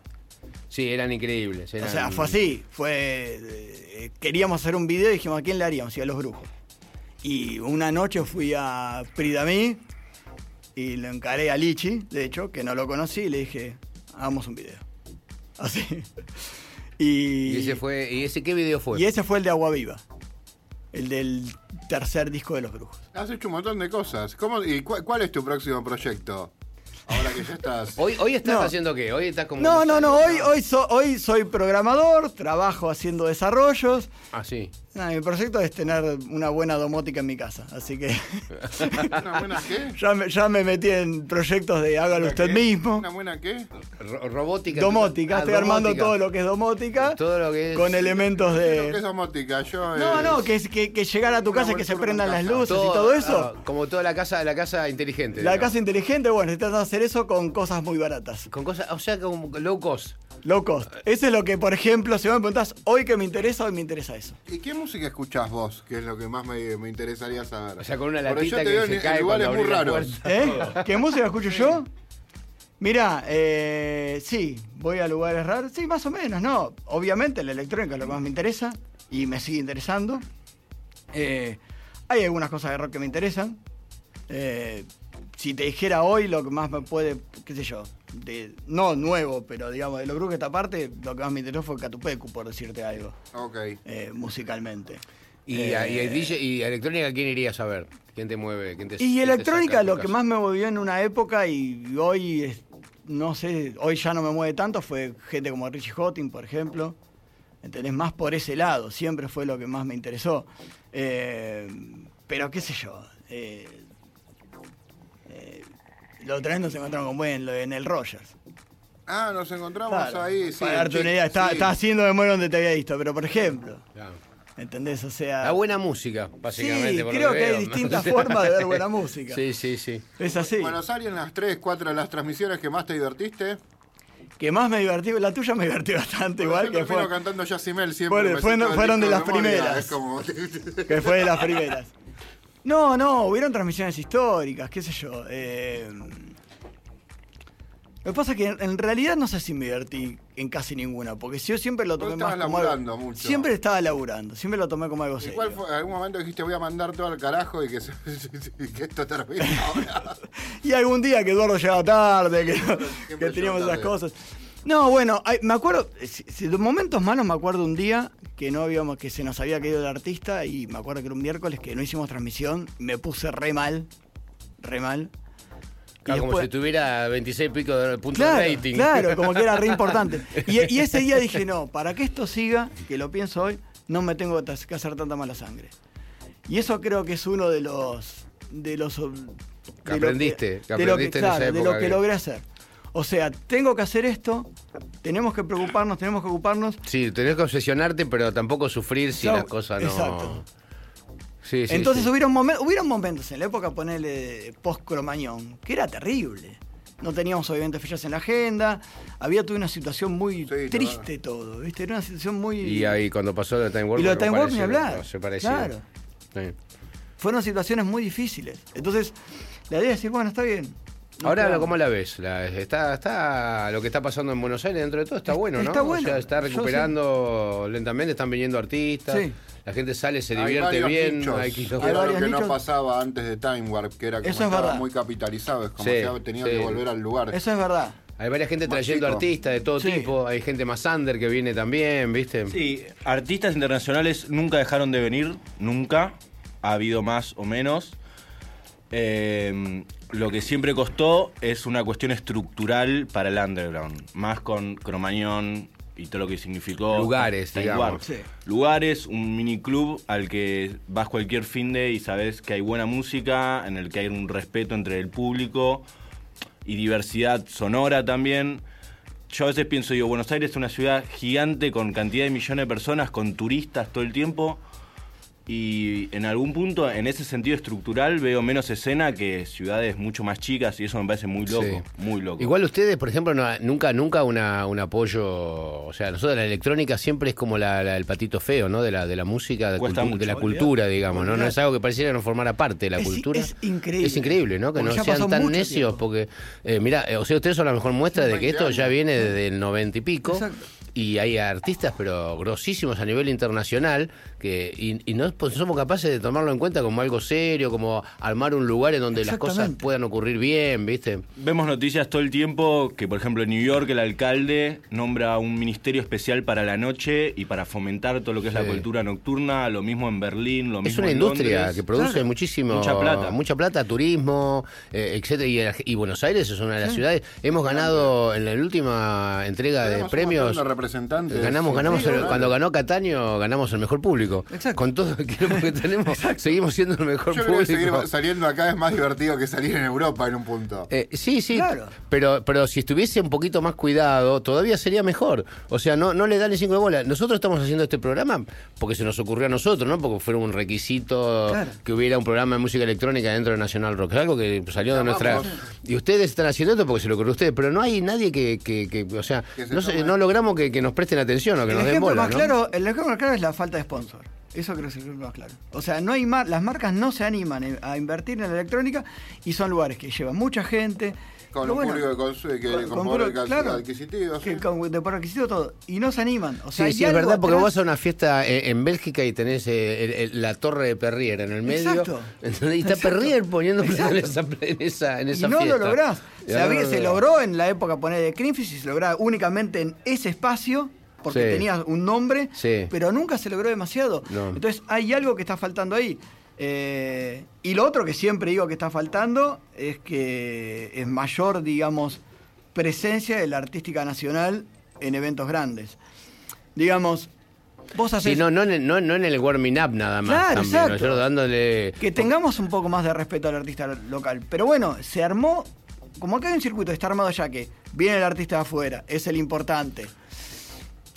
Sí, eran increíbles. O sea, fue así. Fue, eh, queríamos hacer un video y dijimos, ¿a quién le haríamos? Y a los brujos. Y una noche fui a Pridamí y lo encaré a Lichi, de hecho, que no lo conocí, y le dije, hagamos un video. Así. Y, ¿Y ese fue, ¿y ese qué video fue? y ese fue el de Agua Viva. El del tercer disco de los brujos. Has hecho un montón de cosas. ¿Cómo, ¿Y cu- cuál es tu próximo proyecto? Ahora que ya estás. (laughs) Hoy, hoy estás No. haciendo qué? Hoy estás como. No, no, no, hoy, hoy, so- hoy soy programador, trabajo haciendo desarrollos. Ah, sí. Mi proyecto es tener una buena domótica en mi casa, así que (laughs) ¿Una buena qué? (laughs) ya me, ya me metí en proyectos de hágalo ¿Una usted qué? mismo. ¿Una buena qué? Ro- robótica. Domótica, Ah, estoy armando domótica. todo lo que es domótica Todo lo que es. con elementos ¿Qué es de... domótica? Yo, No, eh, no, que, es- que, que llegar a tu casa y que se prendan en las luces todo- y todo eso. ah, como toda la casa, la casa inteligente. La digamos. casa inteligente, bueno, de hacer eso con cosas muy baratas. Con cosas, o sea, como low cost. Low cost. Eso es lo que, por ejemplo, si vos me preguntás, hoy que me interesa, hoy me interesa eso. ¿Y qué música escuchás vos? Que es lo que más me, me interesaría saber. O sea, con una Porque latita yo te que veo se en, cae en lugares muy raros. ¿Eh? (laughs) ¿Qué música escucho yo? Mirá, eh, sí, voy a lugares raros. Sí, más o menos, ¿no? Obviamente la electrónica es lo que más me interesa y me sigue interesando. Eh, hay algunas cosas de rock que me interesan. Eh, si te dijera hoy lo que más me puede, qué sé yo, de, no nuevo, pero digamos, de lo creo que esta parte, lo que más me interesó fue Catupecu, por decirte algo, Ok. eh, musicalmente. Y, Eh, y, DJ y electrónica, ¿quién irías a ver? ¿Quién te mueve? ¿Quién te, Y quién electrónica lo que más me movió en una época y hoy, no sé, hoy ya no me mueve tanto fue gente como Richie Hotting, por ejemplo. ¿Entendés? Más por ese lado, siempre fue lo que más me interesó. Eh, pero qué sé yo. eh, eh, la otra vez nos encontramos con buen en el Rogers. Ah, nos encontramos Claro, ahí, sí. para darte una idea, estaba, sí. estaba haciendo memoria donde te había visto, pero por ejemplo, Claro. ¿entendés? O sea, La buena música, básicamente. sí, por creo lo que hay distintas (laughs) formas de ver buena música. Sí, sí, sí. Es así. Buenos Aires, en las 3, 4 de las transmisiones que más te divertiste. que más me divertí, la tuya me divertí bastante igual, Yo que fue, cantando Yacimel siempre. Fueron- me fueron- de las memoria, primeras. Es como... que fue de las primeras. No, no, hubieron transmisiones históricas, qué sé yo. eh, lo que pasa es que en, realidad no sé si me divertí en casi ninguna, porque yo siempre lo tomé más como algo- mucho. Siempre estaba laburando, siempre lo tomé como algo ¿Y serio. cuál fue? ¿En algún momento dijiste voy a mandar todo al carajo y que, se- (laughs) que esto termine ahora? (laughs) Y algún día que Eduardo llegaba tarde, que, que teníamos esas cosas. No, bueno, me acuerdo, de momentos malos me acuerdo un día que no habíamos, que se nos había caído el artista y me acuerdo que era un miércoles que no hicimos transmisión, me puse re mal, re mal. Como si tuviera 26 pico de puntos Claro, de rating. claro, como que era re importante. (laughs) Y, y ese día dije, no, para que esto siga, que lo pienso hoy, no me tengo que que hacer tanta mala sangre. Y eso creo que es uno de los... De los de aprendiste, que de lo aprendiste en esa de lo que que- logré hacer. O sea, tengo que hacer esto, tenemos que preocuparnos, tenemos que ocuparnos. Sí, tenés que obsesionarte, pero tampoco sufrir si las cosas no. Exacto. Sí, sí, Entonces sí. hubieron, momen- hubieron momentos en la época, ponele post-cromañón, que era terrible. No teníamos obviamente fechas en la agenda, había toda una situación muy Sí, triste todo, ¿viste? Era una situación muy... Y ahí cuando pasó lo de Time Warp. Y lo de Time Warp ni hablar. no se parecía. Claro. Sí. Fueron situaciones muy difíciles. Entonces, la idea es decir, bueno, está bien. Ahora. ¿cómo la ves? La- está, está, lo que está pasando en Buenos Aires dentro de todo está bueno, ¿no? está bueno. O sea, está recuperando lentamente, están viniendo artistas, Sí. la gente sale, se divierte bien, nichos, hay que era lo que no pasaba antes de Time Warp, que era como Eso es estaba verdad. muy capitalizado, es como Sí, que ha tenido sí. que volver al lugar. Eso es verdad. Hay varias gente trayendo artistas de todo Sí. tipo, hay gente más under que viene también, ¿viste? Sí, artistas internacionales nunca dejaron de venir, nunca. Ha habido más o menos. Eh, lo que siempre costó es una cuestión estructural para el underground. Más con Cromañón y todo lo que significó. Lugares, digamos. Sí. Lugares, un mini club al que vas cualquier fin de y sabes que hay buena música, en el que hay un respeto entre el público y diversidad sonora también. Yo a veces pienso, digo, Buenos Aires es una ciudad gigante con cantidad de millones de personas, con turistas todo el tiempo, y en algún punto, en ese sentido estructural, veo menos escena que ciudades mucho más chicas y eso me parece muy loco, Sí. muy loco. Igual ustedes, por ejemplo, no- nunca nunca una, un apoyo, o sea, nosotros la electrónica siempre es como la- la- el patito feo, ¿no? De la de la música, de, cultu- mucho, de la cultura, digamos, ¿no? No es algo que pareciera no formara parte de la Es- cultura. es increíble. Es increíble, ¿no? Que Porque no sean tan necios, tiempo. porque, eh, mira, o sea, ustedes son la mejor muestra de que 20 esto ya viene desde el noventa y pico. Exacto. Y hay artistas, pero grosísimos a nivel internacional, que y, y no pues, somos capaces de tomarlo en cuenta como algo serio, como armar un lugar en donde las cosas puedan ocurrir bien, ¿viste? Vemos noticias todo el tiempo que, por ejemplo, en New York el alcalde nombra un ministerio especial para la noche y para fomentar todo lo que es la cultura nocturna, lo mismo en Berlín, lo Es mismo una en industria Londres. que produce Claro. muchísimo Mucha plata. mucha plata, turismo, eh, etcétera. Y, y Buenos Aires es una de las ciudades. Hemos ganado en la última entrega de premios. representantes. Ganamos, ganamos Sí, el- cuando ganó Cataño, ganamos el mejor público. Exacto. Con todo el quilombo que (laughs) tenemos, seguimos siendo el mejor Yo creo que seguir saliendo acá es más divertido que salir en Europa en un punto. Eh, sí, sí, Claro. pero, pero si estuviese un poquito más cuidado, todavía sería mejor. O sea, no, no le dan ni cinco de bola. Nosotros estamos haciendo este programa porque se nos ocurrió a nosotros, ¿no? Porque fue un requisito Claro. que hubiera un programa de música electrónica dentro de National Rock. Es algo que salió de nuestra... Y ustedes están haciendo esto porque se lo ocurrió a ustedes, pero no hay nadie que, que, que- o sea, Que se no, sé, tome. no logramos que, que nos presten atención o que El nos den bola, más ¿no? claro, el ejemplo más claro es la falta de sponsor. Eso creo que es más claro. O sea, no hay mar- las marcas no se animan en- a invertir en la electrónica y son lugares que llevan mucha gente. Con un bueno, público que que- con puro- poder claro, adquisitivo, que sí. con- de poder adquisitivo todo. Y no se animan. O sea, Sí, sí, es verdad, porque atrás- vos vas a una fiesta eh, en Bélgica y tenés eh, el- el- la torre de Perrier en el medio. Exacto. ¿entendés? Y está Exacto. Perrier poniendo plata en esa, en esa, en Y no fiesta. lo lográs. Se, no se logró en la época poner de Greenfish y se lograba únicamente en ese espacio porque Sí. tenía un nombre, Sí. pero nunca se logró demasiado. No. Entonces hay algo que está faltando ahí. Eh, y lo otro que siempre digo que está faltando es que es mayor, digamos, presencia de la artística nacional en eventos grandes. Digamos, vos haces... Sí, no, no, no, no en el warming up nada más. Claro, también, exacto. dándole. que tengamos un poco más de respeto al artista local. Pero bueno, se armó, como acá hay un circuito, está armado ya que viene el artista de afuera, es el importante.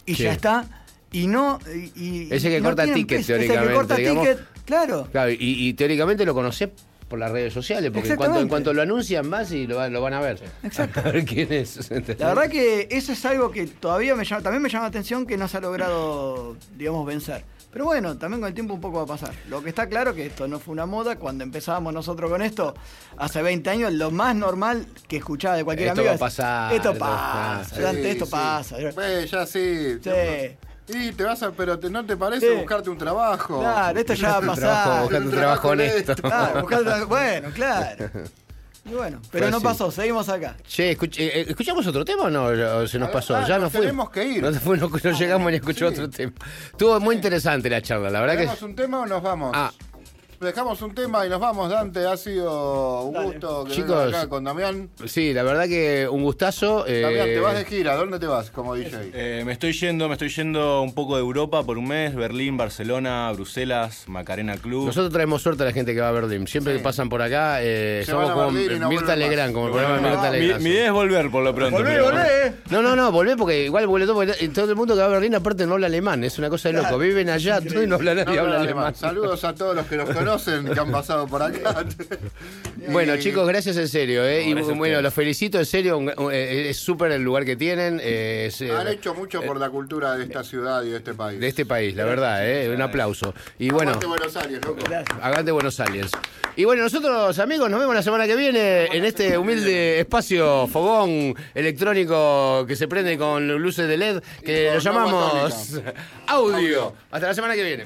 Y Sí. ya está. Y no. Y, Ese que no corta tienen ticket, peso, ese que teóricamente, corta digamos. ticket, claro. Claro, y, y teóricamente lo conocés por las redes sociales, porque en cuanto, en Exactamente. cuanto lo anuncian más y lo, van- lo van a ver. Exacto. (laughs) A ver quién es. La verdad que eso es algo que todavía me llama, también me llama la atención que no se ha logrado, digamos, vencer. Pero bueno, también con el tiempo un poco va a pasar. Lo que está claro que esto no fue una moda. Cuando empezábamos nosotros con esto, hace 20 años, lo más normal que escuchaba de cualquier Esto amigo va a pasar, Esto pasa, pasar". ante esto Sí, pasa. sí. Pues ya sí. Sí. Y te vas a, pero te- ¿no te parece Sí. buscarte un trabajo? Claro, esto ya va a (laughs) pasar. buscando un Un trabajo honesto. Claro, buscando- bueno, claro. (laughs) Y bueno, pero no pasó, seguimos acá. Che, escuch- eh, ¿escuchamos otro tema o no? ¿O se nos Ah, pasó? ah, ya no nos fue. tenemos que ir. (laughs) No, fue- no- no llegamos ni a escuchar Sí. otro tema. Estuvo muy interesante la charla, la verdad que. ¿Dejamos un tema o nos vamos? Ah. Dejamos un tema y nos vamos, Dante. Ha sido un Dale. gusto que Chicos. acá con Damián. Sí, la verdad que un gustazo. eh, Damián, te vas de gira. ¿Dónde te vas como DJ? Eh, me estoy yendo, me estoy yendo un poco de Europa por un mes, Berlín, Barcelona, Bruselas, Macarena Club. Nosotros traemos suerte a la gente que va a Berlín. Siempre que pasan por acá, eh, somos como no Mirta. Legrand, como el programa de Mirta mi, Legrand. mi idea es volver por lo pronto. Volvé, volvé, eh. No, no, no, volvé porque igual vuelve todo, porque todo el mundo que va a Berlín aparte no habla alemán, es una cosa de loco. Viven allá todo y (laughs) no habla nadie, No, habla alemán. alemán. Saludos a todos los que los conocen, (laughs) que han (laughs) pasado por acá. Bueno, (laughs) chicos, gracias en serio, ¿eh? No, y bueno, los felicito en serio, eh, es súper el lugar que tienen. eh, es, eh, Han hecho mucho por la cultura de esta ciudad y de este país. de este país, la verdad, ¿eh? Un aplauso. Y bueno, Aguante Buenos Aires, loco. Aguante Buenos Aires. Y bueno, nosotros, amigos, nos vemos la semana que viene en este humilde espacio fogón electrónico que se prende con luces de LED que lo llamamos (laughs) audio. Hasta la semana que viene.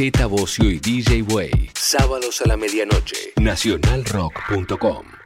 Z Bocio y DJ Way. Sábados a la medianoche. Nacionalrock.com.